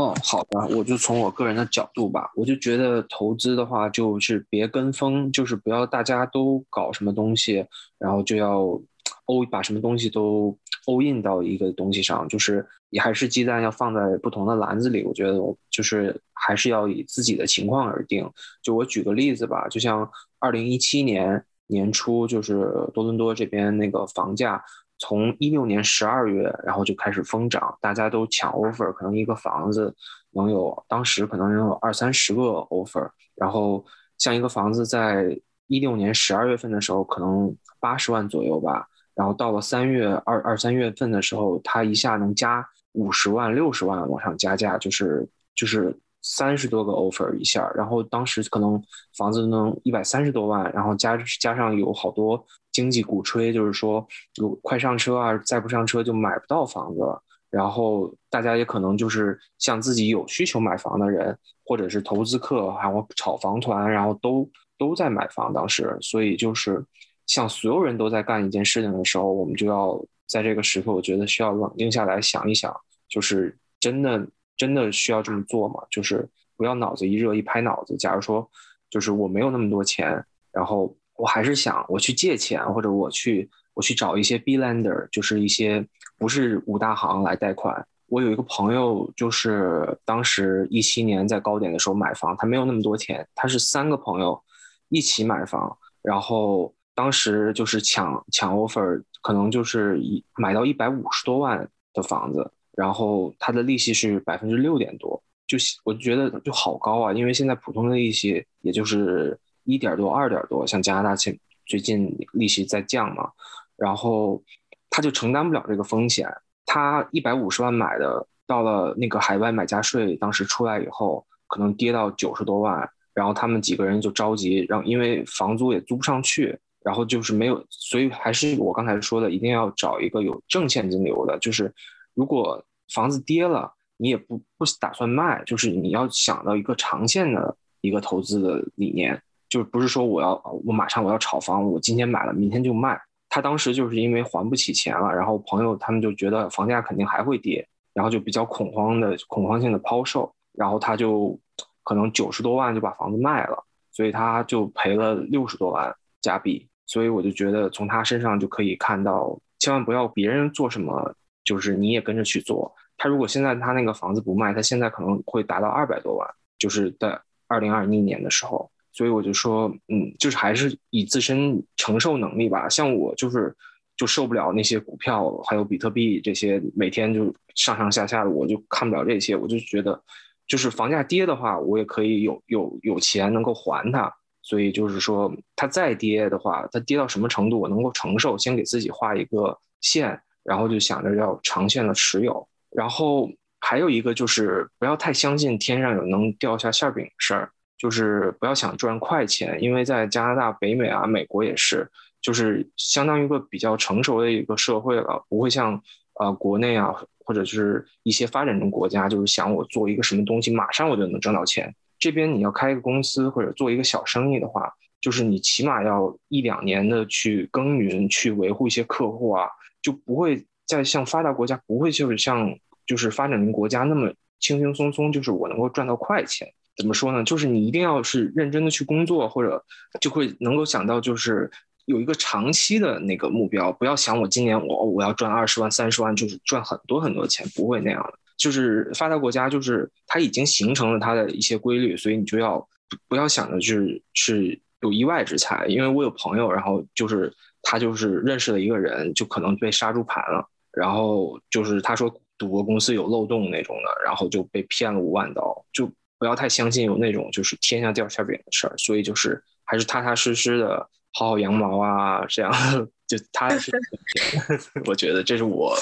哦，好的，我就从我个人的角度吧，我就觉得投资的话，就是别跟风，就是不要大家都搞什么东西，然后就要欧把什么东西都欧印到一个东西上，就是也还是鸡蛋要放在不同的篮子里。我觉得就是还是要以自己的情况而定。就我举个例子吧，就像二零一七年年初，就是多伦多这边那个房价。从一六年十二月，然后就开始疯涨，大家都抢 offer，可能一个房子能有，当时可能能有二三十个 offer。然后像一个房子在一六年十二月份的时候，可能八十万左右吧。然后到了三月二二三月份的时候，它一下能加五十万、六十万往上加价，就是就是三十多个 offer 一下。然后当时可能房子能一百三十多万，然后加加上有好多。经济鼓吹就是说，有快上车啊，再不上车就买不到房子了。然后大家也可能就是像自己有需求买房的人，或者是投资客，还有炒房团，然后都都在买房。当时，所以就是像所有人都在干一件事情的时候，我们就要在这个时刻，我觉得需要冷静下来想一想，就是真的真的需要这么做吗？就是不要脑子一热一拍脑子。假如说，就是我没有那么多钱，然后。我还是想我去借钱，或者我去我去找一些 B lender，就是一些不是五大行来贷款。我有一个朋友，就是当时一七年在高点的时候买房，他没有那么多钱，他是三个朋友一起买房，然后当时就是抢抢 offer，可能就是一买到一百五十多万的房子，然后他的利息是百分之六点多，就我就觉得就好高啊，因为现在普通的利息也就是。一点多，二点多，像加拿大前最近利息在降嘛，然后他就承担不了这个风险。他一百五十万买的，到了那个海外买家税当时出来以后，可能跌到九十多万，然后他们几个人就着急，让因为房租也租不上去，然后就是没有，所以还是我刚才说的，一定要找一个有正现金流的，就是如果房子跌了，你也不不打算卖，就是你要想到一个长线的一个投资的理念。就不是说我要我马上我要炒房，我今天买了明天就卖。他当时就是因为还不起钱了，然后朋友他们就觉得房价肯定还会跌，然后就比较恐慌的恐慌性的抛售，然后他就可能九十多万就把房子卖了，所以他就赔了六十多万加币。所以我就觉得从他身上就可以看到，千万不要别人做什么，就是你也跟着去做。他如果现在他那个房子不卖，他现在可能会达到二百多万，就是在二零二一年的时候。所以我就说，嗯，就是还是以自身承受能力吧。像我就是就受不了那些股票，还有比特币这些每天就上上下下的，我就看不了这些。我就觉得，就是房价跌的话，我也可以有有有钱能够还它。所以就是说，它再跌的话，它跌到什么程度我能够承受？先给自己画一个线，然后就想着要长线的持有。然后还有一个就是不要太相信天上有能掉下馅饼的事儿。就是不要想赚快钱，因为在加拿大、北美啊、美国也是，就是相当于一个比较成熟的一个社会了，不会像呃国内啊，或者是一些发展中国家，就是想我做一个什么东西，马上我就能挣到钱。这边你要开一个公司或者做一个小生意的话，就是你起码要一两年的去耕耘，去维护一些客户啊，就不会再像发达国家，不会就是像就是发展中国家那么轻轻松松，就是我能够赚到快钱。怎么说呢？就是你一定要是认真的去工作，或者就会能够想到，就是有一个长期的那个目标。不要想我今年我我要赚二十万、三十万，就是赚很多很多钱，不会那样的。就是发达国家，就是它已经形成了它的一些规律，所以你就要不要想着是是有意外之财。因为我有朋友，然后就是他就是认识了一个人，就可能被杀猪盘了，然后就是他说赌博公司有漏洞那种的，然后就被骗了五万刀，就。不要太相信有那种就是天上掉馅饼的事儿，所以就是还是踏踏实实的薅薅羊毛啊，这样 就踏踏实实。我觉得这是我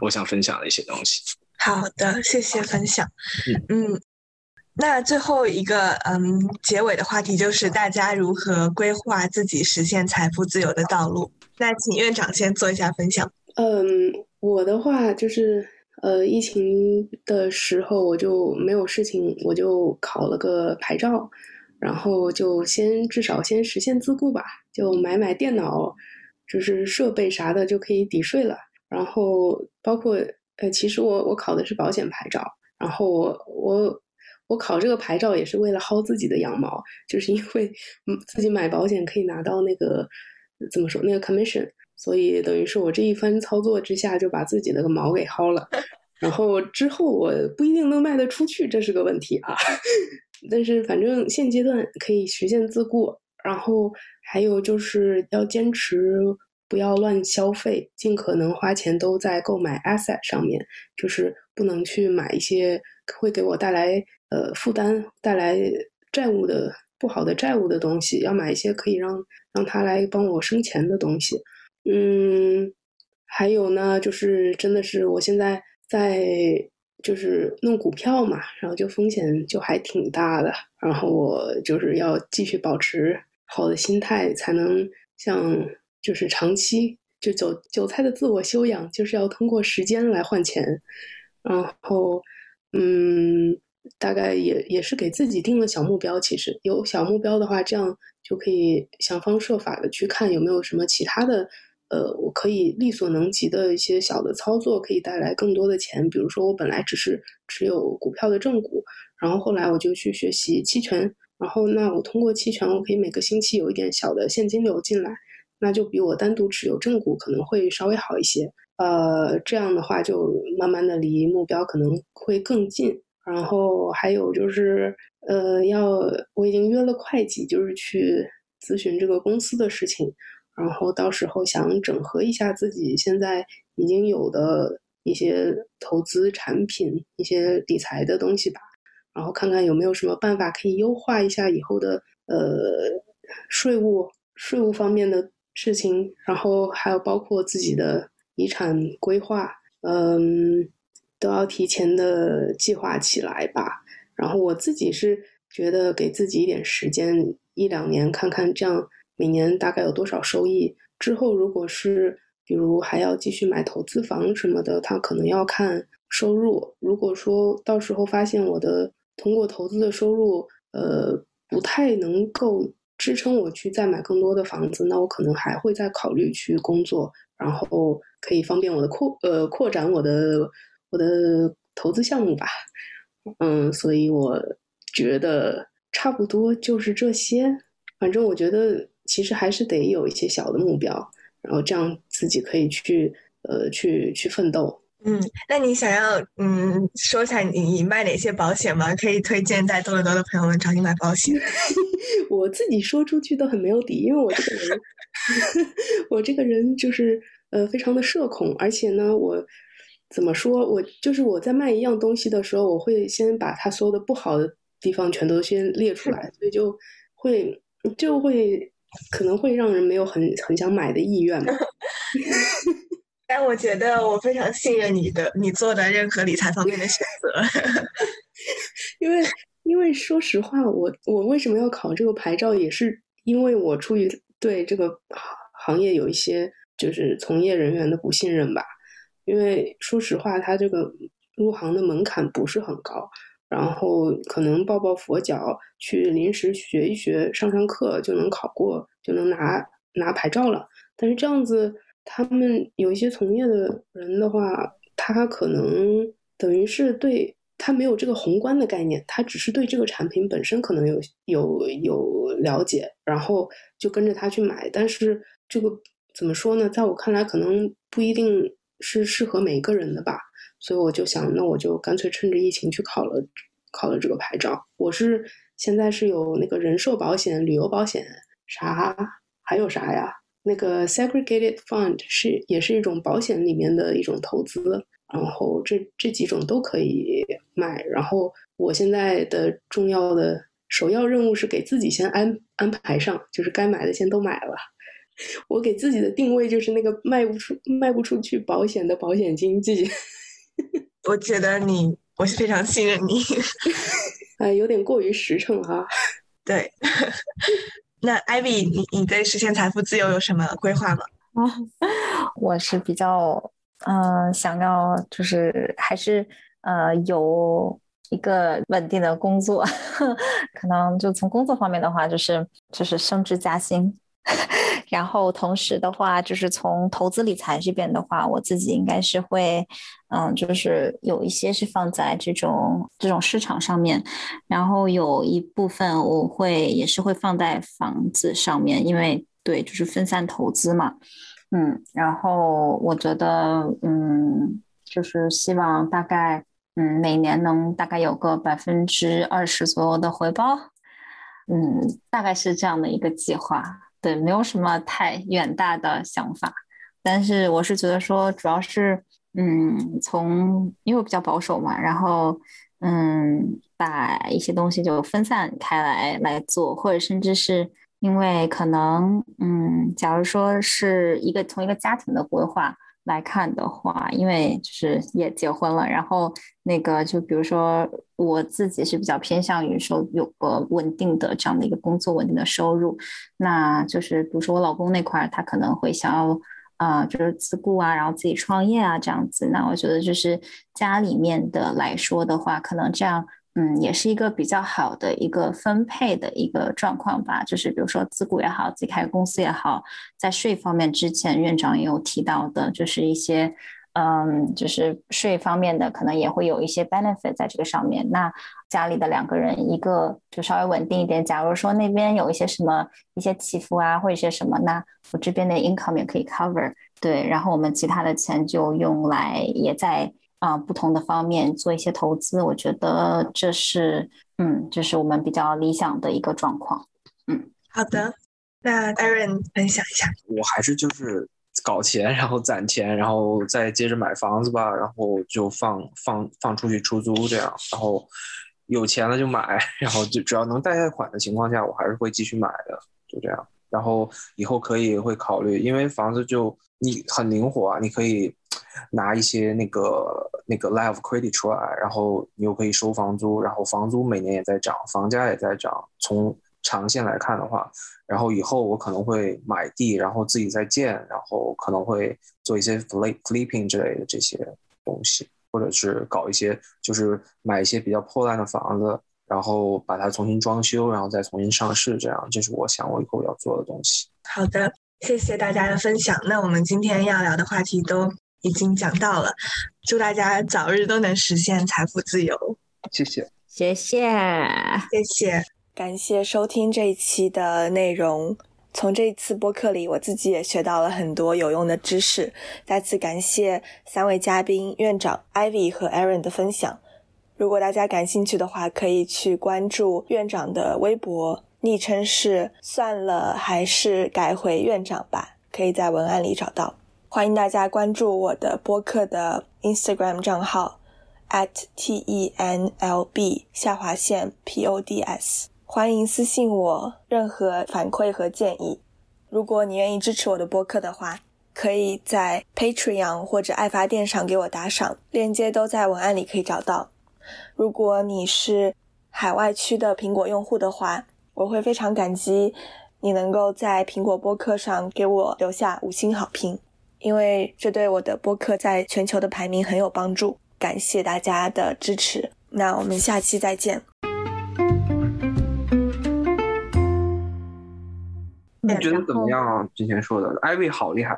我想分享的一些东西。好的，谢谢分享。嗯，那最后一个嗯结尾的话题就是大家如何规划自己实现财富自由的道路。那请院长先做一下分享。嗯，我的话就是。呃，疫情的时候我就没有事情，我就考了个牌照，然后就先至少先实现自雇吧，就买买电脑，就是设备啥的就可以抵税了。然后包括呃，其实我我考的是保险牌照，然后我我我考这个牌照也是为了薅自己的羊毛，就是因为嗯自己买保险可以拿到那个怎么说那个 commission，所以等于是我这一番操作之下就把自己的个毛给薅了。然后之后我不一定能卖得出去，这是个问题啊。但是反正现阶段可以实现自雇，然后还有就是要坚持不要乱消费，尽可能花钱都在购买 asset 上面，就是不能去买一些会给我带来呃负担、带来债务的不好的债务的东西，要买一些可以让让他来帮我生钱的东西。嗯，还有呢，就是真的是我现在。在就是弄股票嘛，然后就风险就还挺大的，然后我就是要继续保持好的心态，才能像就是长期就韭韭菜的自我修养，就是要通过时间来换钱，然后嗯，大概也也是给自己定了小目标，其实有小目标的话，这样就可以想方设法的去看有没有什么其他的。呃，我可以力所能及的一些小的操作，可以带来更多的钱。比如说，我本来只是持有股票的正股，然后后来我就去学习期权，然后那我通过期权，我可以每个星期有一点小的现金流进来，那就比我单独持有正股可能会稍微好一些。呃，这样的话就慢慢的离目标可能会更近。然后还有就是，呃，要我已经约了会计，就是去咨询这个公司的事情。然后到时候想整合一下自己现在已经有的一些投资产品、一些理财的东西吧，然后看看有没有什么办法可以优化一下以后的呃税务、税务方面的事情，然后还有包括自己的遗产规划，嗯，都要提前的计划起来吧。然后我自己是觉得给自己一点时间，一两年看看这样。每年大概有多少收益？之后如果是比如还要继续买投资房什么的，他可能要看收入。如果说到时候发现我的通过投资的收入，呃，不太能够支撑我去再买更多的房子，那我可能还会再考虑去工作，然后可以方便我的扩呃扩展我的我的投资项目吧。嗯，所以我觉得差不多就是这些。反正我觉得。其实还是得有一些小的目标，然后这样自己可以去呃去去奋斗。嗯，那你想要嗯说一下你你卖哪些保险吗？可以推荐在多伦多的朋友们找你买保险。我自己说出去都很没有底，因为我这个人，我这个人就是呃非常的社恐，而且呢，我怎么说我就是我在卖一样东西的时候，我会先把它所有的不好的地方全都先列出来，所以就会就会。可能会让人没有很很想买的意愿吧。但我觉得我非常信任你的，你做的任何理财方面的选择。因为因为说实话，我我为什么要考这个牌照，也是因为我出于对这个行业有一些就是从业人员的不信任吧。因为说实话，他这个入行的门槛不是很高。然后可能抱抱佛脚，去临时学一学，上上课就能考过，就能拿拿牌照了。但是这样子，他们有一些从业的人的话，他可能等于是对他没有这个宏观的概念，他只是对这个产品本身可能有有有了解，然后就跟着他去买。但是这个怎么说呢？在我看来，可能不一定是适合每一个人的吧。所以我就想，那我就干脆趁着疫情去考了，考了这个牌照。我是现在是有那个人寿保险、旅游保险，啥还有啥呀？那个 segregated fund 是也是一种保险里面的一种投资，然后这这几种都可以买。然后我现在的重要的首要任务是给自己先安安排上，就是该买的先都买了。我给自己的定位就是那个卖不出卖不出去保险的保险经纪。我觉得你，我是非常信任你。哎，有点过于实诚哈。对，那 Ivy，你你对实现财富自由有什么规划吗？啊，我是比较，嗯，想要就是还是呃有一个稳定的工作，可能就从工作方面的话，就是就是升职加薪。然后同时的话，就是从投资理财这边的话，我自己应该是会，嗯，就是有一些是放在这种这种市场上面，然后有一部分我会也是会放在房子上面，因为对，就是分散投资嘛，嗯，然后我觉得，嗯，就是希望大概，嗯，每年能大概有个百分之二十左右的回报，嗯，大概是这样的一个计划。对，没有什么太远大的想法，但是我是觉得说，主要是，嗯，从因为比较保守嘛，然后，嗯，把一些东西就分散开来来做，或者甚至是因为可能，嗯，假如说是一个从一个家庭的规划。来看的话，因为就是也结婚了，然后那个就比如说我自己是比较偏向于说有个稳定的这样的一个工作，稳定的收入，那就是比如说我老公那块儿，他可能会想要啊，就是自雇啊，然后自己创业啊这样子，那我觉得就是家里面的来说的话，可能这样。嗯，也是一个比较好的一个分配的一个状况吧。就是比如说自雇也好，自己开公司也好，在税方面，之前院长也有提到的，就是一些，嗯，就是税方面的可能也会有一些 benefit 在这个上面。那家里的两个人，一个就稍微稳定一点。假如说那边有一些什么一些起伏啊，或者一些什么，那我这边的 income 也可以 cover。对，然后我们其他的钱就用来也在。啊，不同的方面做一些投资，我觉得这是，嗯，这是我们比较理想的一个状况。嗯，好的，那 Aaron 分享一下。我还是就是搞钱，然后攒钱，然后再接着买房子吧，然后就放放放出去出租这样，然后有钱了就买，然后就只要能贷贷款的情况下，我还是会继续买的，就这样。然后以后可以会考虑，因为房子就你很灵活啊，你可以。拿一些那个那个 live credit 出来，然后你又可以收房租，然后房租每年也在涨，房价也在涨。从长线来看的话，然后以后我可能会买地，然后自己再建，然后可能会做一些 flip flipping 之类的这些东西，或者是搞一些就是买一些比较破烂的房子，然后把它重新装修，然后再重新上市，这样这是我想我以后要做的东西。好的，谢谢大家的分享。那我们今天要聊的话题都。已经讲到了，祝大家早日都能实现财富自由。谢谢，谢谢，谢谢，感谢收听这一期的内容。从这一次播客里，我自己也学到了很多有用的知识。再次感谢三位嘉宾院长 Ivy 和 Aaron 的分享。如果大家感兴趣的话，可以去关注院长的微博，昵称是“算了，还是改回院长吧”，可以在文案里找到。欢迎大家关注我的播客的 Instagram 账号 at t e n l b 下划线 p o d s。欢迎私信我任何反馈和建议。如果你愿意支持我的播客的话，可以在 Patreon 或者爱发电上给我打赏，链接都在文案里可以找到。如果你是海外区的苹果用户的话，我会非常感激你能够在苹果播客上给我留下五星好评。因为这对我的播客在全球的排名很有帮助，感谢大家的支持。那我们下期再见。你觉得怎么样啊？之前说的，艾薇好厉害。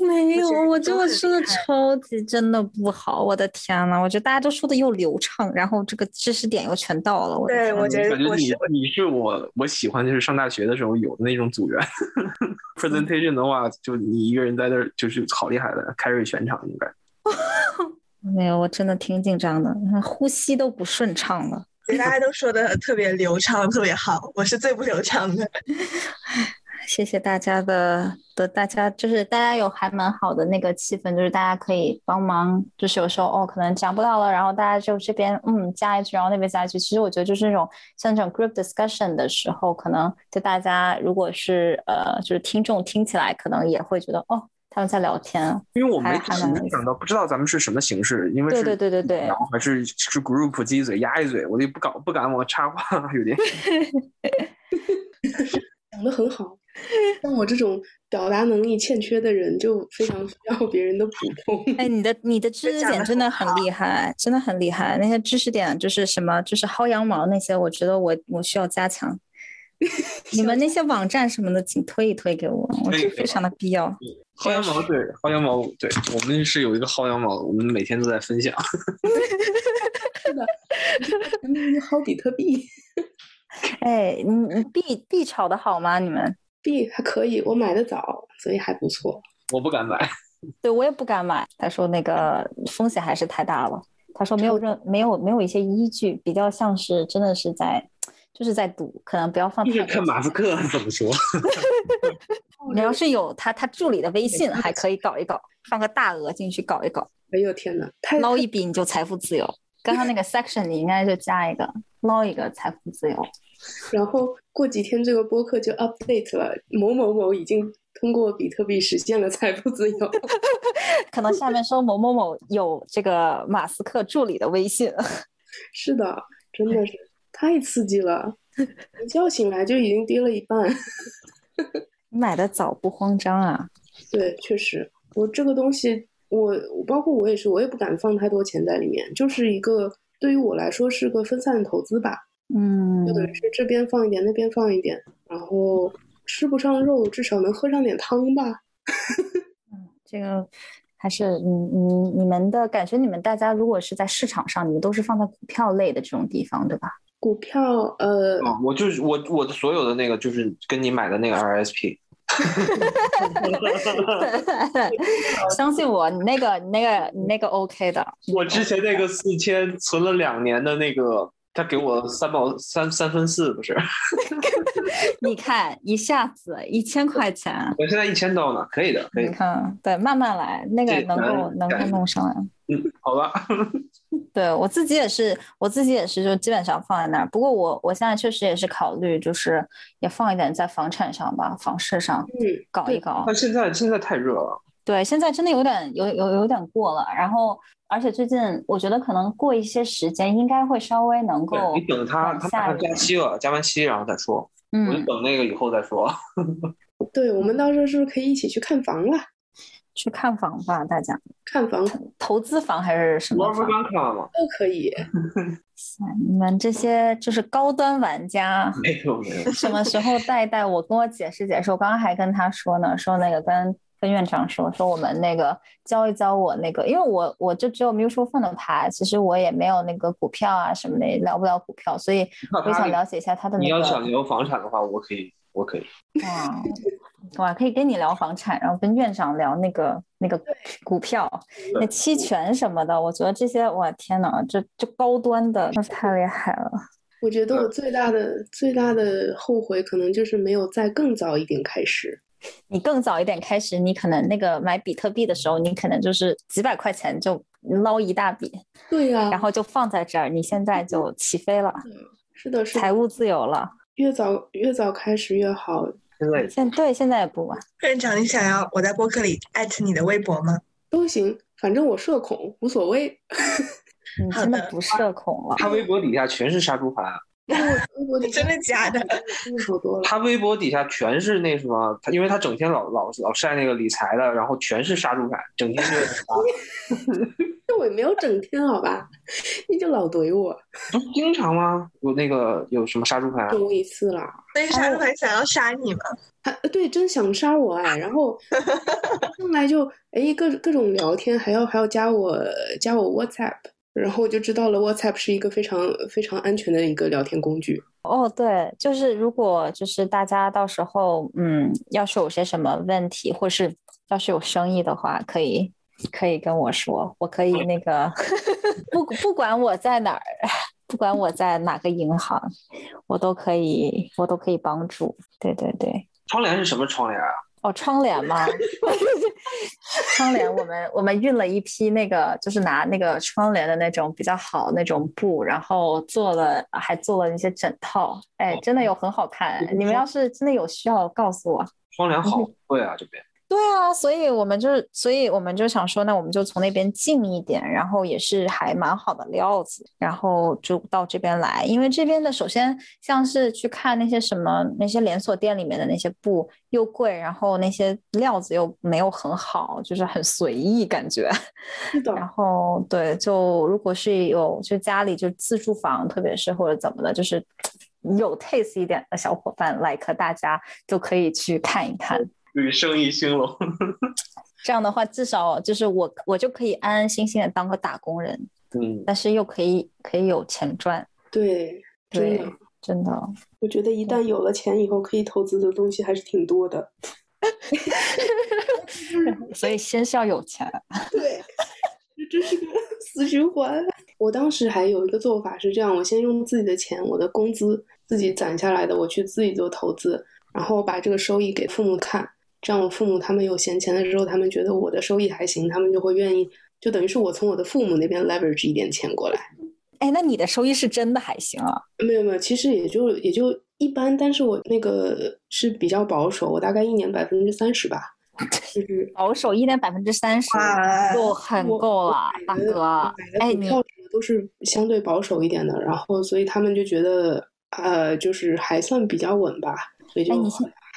没有，我觉得说的超级真的不好，我的天呐，我觉得大家都说的又流畅，然后这个知识点又全到了。我对，我觉得感觉你你是我我喜欢就是上大学的时候有的那种组员。Presentation 的话，就你一个人在那儿就是好厉害的，carry 全场应该。没有，我真的挺紧张的，呼吸都不顺畅了。大家都说的特别流畅，特别好，我是最不流畅的。谢谢大家的的，大家就是大家有还蛮好的那个气氛，就是大家可以帮忙，就是有时候哦可能讲不到了，然后大家就这边嗯加一句，然后那边加一句。其实我觉得就是那种像这种 group discussion 的时候，可能就大家如果是呃就是听众听起来可能也会觉得哦他们在聊天，因为我没没想到不知道咱们是什么形式，因为对对对对对，然后还是是 group 叽嘴压一嘴，我就不敢不敢往插话，有点 讲的很好。像我这种表达能力欠缺的人，就非常需要别人的补充。哎，你的你的知识点真的很厉害，真的很厉害。那些知识点就是什么，就是薅羊毛那些，我觉得我我需要加强。你们那些网站什么的，请推一推给我，我觉得非常的必要。薅羊毛，对，薅羊毛，对我们是有一个薅羊毛，我们每天都在分享。是的，咱们薅比特币。哎，你你币币炒的好吗？你们币还可以，我买的早，所以还不错。我不敢买，对我也不敢买。他说那个风险还是太大了。他说没有任没有没有一些依据，比较像是真的是在就是在赌，可能不要放太。看马斯克怎么说。你要是有他他助理的微信，还可以搞一搞，放个大额进去搞一搞。哎呦天哪，捞一笔你就财富自由。刚刚那个 section 你应该就加一个捞一个财富自由。然后过几天这个播客就 update 了，某某某已经通过比特币实现了财富自由。可能下面说某某某有这个马斯克助理的微信。是的，真的是太刺激了，一觉醒来就已经跌了一半。你买的早不慌张啊？对，确实，我这个东西，我包括我也是，我也不敢放太多钱在里面，就是一个对于我来说是个分散投资吧。嗯，就等于是这边放一点，那边放一点，然后吃不上肉，至少能喝上点汤吧。嗯，这个还是你你你们的感觉，你们大家如果是在市场上，你们都是放在股票类的这种地方，对吧？股票，呃，我就是我我的所有的那个就是跟你买的那个 RSP。相信我，你那个你那个你那个 OK 的。我之前那个四千存了两年的那个。他给我三毛三三分四，不是？你看一下子一千块钱，我现在一千多呢，可以的，可以。你看，对，慢慢来，那个能够能够弄上来。嗯，好吧。对我自己也是，我自己也是，就基本上放在那儿。不过我我现在确实也是考虑，就是也放一点在房产上吧，房市上，嗯，搞一搞。但现在现在太热了。对，现在真的有点有有有点过了，然后。而且最近我觉得可能过一些时间应该会稍微能够。你等他，他马上加息了，加完息然后再说。嗯，我就等那个以后再说。对，我们到时候是不是可以一起去看房了？去看房吧，大家。看房？投资房还是什么房？看吗？都可以。你们这些就是高端玩家。没有没有。什么时候带带我，跟我解释解释？我刚刚还跟他说呢，说那个跟。跟院长说说我们那个教一教我那个，因为我我就只有 mutual fund 的牌，其实我也没有那个股票啊什么的，聊不了股票，所以我想了解一下他的。你要想聊房产的话，我可以，我可以。哇，哇，可以跟你聊房产，然后跟院长聊那个那个股票、那期权什么的。我觉得这些，我，天哪，这这高端的，那太厉害了。我觉得我最大的最大的后悔，可能就是没有再更早一点开始。你更早一点开始，你可能那个买比特币的时候，你可能就是几百块钱就捞一大笔，对呀，然后就放在这儿，你现在就起飞了，是的，是财务自由了，越早越早开始越好。现对现在也不晚。院长，你想要我在播客里艾特你的微博吗？都行，反正我社恐，无所谓。你真的不社恐了？他微博底下全是杀猪盘。微博 真的假的？他微博底下全是那什么，他因为他整天老老老晒那个理财的，然后全是杀猪盘，整天就。那我也没有整天好吧？你就老怼我。不是经常吗？有那个有什么杀猪盘？就一次了。那杀猪盘想要杀你吗？还对，真想杀我哎！然后 上来就哎各各种聊天，还要还要加我加我 WhatsApp。然后我就知道了，WhatsApp 是一个非常非常安全的一个聊天工具。哦，对，就是如果就是大家到时候，嗯，要是有些什么问题，或是要是有生意的话，可以可以跟我说，我可以那个 不不管我在哪儿，不管我在哪个银行，我都可以我都可以帮助。对对对，窗帘是什么窗帘啊？哦，窗帘吗？窗帘，我们我们运了一批那个，就是拿那个窗帘的那种比较好那种布，然后做了，还做了一些枕套。哎，真的有很好看。你们要是真的有需要，告诉我。窗帘好贵啊，这边。对啊，所以我们就是，所以我们就想说，那我们就从那边近一点，然后也是还蛮好的料子，然后就到这边来。因为这边的首先像是去看那些什么那些连锁店里面的那些布又贵，然后那些料子又没有很好，就是很随意感觉。是的。然后对，就如果是有就家里就自住房，特别是或者怎么的，就是有 taste 一点的小伙伴，like 大家就可以去看一看。对，生意兴隆。这样的话，至少就是我我就可以安安心心的当个打工人，嗯，但是又可以可以有钱赚。对，真对的，，真的。我觉得一旦有了钱以后，可以投资的东西还是挺多的。所以先是要有钱。对，这真是个死循环。我当时还有一个做法是这样：我先用自己的钱，我的工资自己攒下来的，我去自己做投资，然后把这个收益给父母看，这样我父母他们有闲钱的时候，他们觉得我的收益还行，他们就会愿意，就等于是我从我的父母那边 leverage 一点钱过来。哎，那你的收益是真的还行啊？没有没有，其实也就也就一般，但是我那个是比较保守，我大概一年百分之三十吧，就是保守一年百分之三十哇就很够了，大哥哎，你股票什么都是相对保守一点的，然后所以他们就觉得呃，就是还算比较稳吧，所以就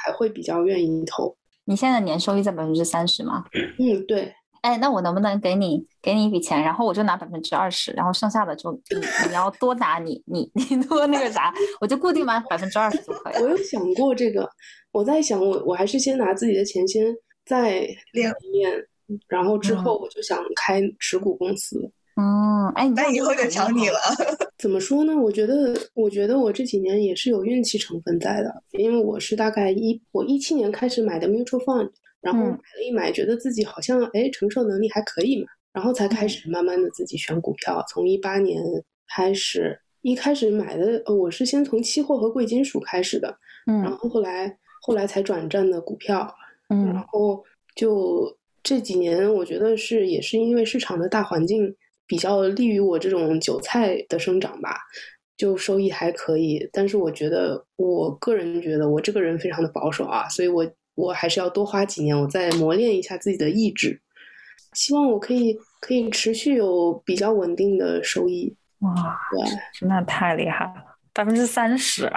还会比较愿意投。你现在年收益在百分之三十吗？嗯，对，哎，那我能不能给你给你一笔钱，然后我就拿百分之二十，然后剩下的就你你要多拿你你你多那个啥，我就固定满百分之二十就可以 了。我有想过这个，我在想我我还是先拿自己的钱先再练一练，然后之后我就想开持股公司。嗯，哎，你那以后就瞧你了。怎么说呢？我觉得，我觉得我这几年也是有运气成分在的，因为我是大概一我一七年开始买的 mutual fund，然后嗯。买了一买，觉得自己好像哎承受能力还可以嘛，然后才开始慢慢的自己选股票。从一八年开始，一开始买的呃我是先从期货和贵金属开始的，然嗯后后来后来才转战的股票，然嗯后就这几年，我觉得是也是因为市场的大环境比较利于我这种韭菜的生长吧，就收益还可以。但是我觉得，我个人觉得我这个人非常的保守啊，所以我我还是要多花几年，我再磨练一下自己的意志。希望我可以可以持续有比较稳定的收益。哇，对，那太厉害了，百分之三十。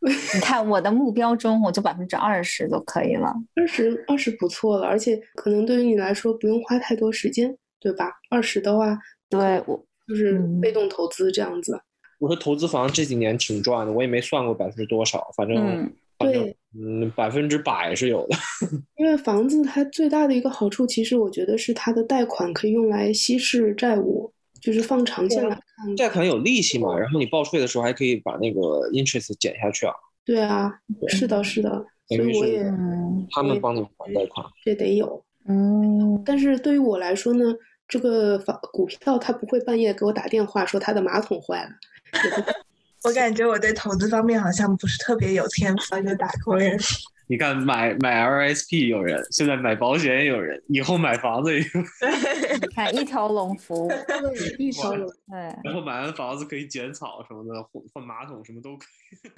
你看我的目标中，我就百分之二十就可以了。二十二十不错了，而且可能对于你来说不用花太多时间，对吧？二十的话对我，就是嗯被动投资这样子。我说投资房这几年挺赚的，我也没算过百分之多少，反正、嗯反正对嗯百分之百是有的。因为房子它最大的一个好处，其实我觉得是它的贷款可以用来稀释债务，就是放长线来看。贷款有利息嘛，然后你报税的时候还可以把那个 interest 减下去啊，对啊，是的，是的，所以我也嗯他们帮你还贷款。这得有。嗯，但是对于我来说呢，这个房股票它不会半夜给我打电话说他的马桶坏了，我感觉我对投资方面好像不是特别有天赋，就打工人。你看买买 RSP 有人，现在买保险也有人，以后买房子也有人，对，你看一条龙服务，一条龙。对，然后买完房子可以剪草什么的，换换马桶什么都可以。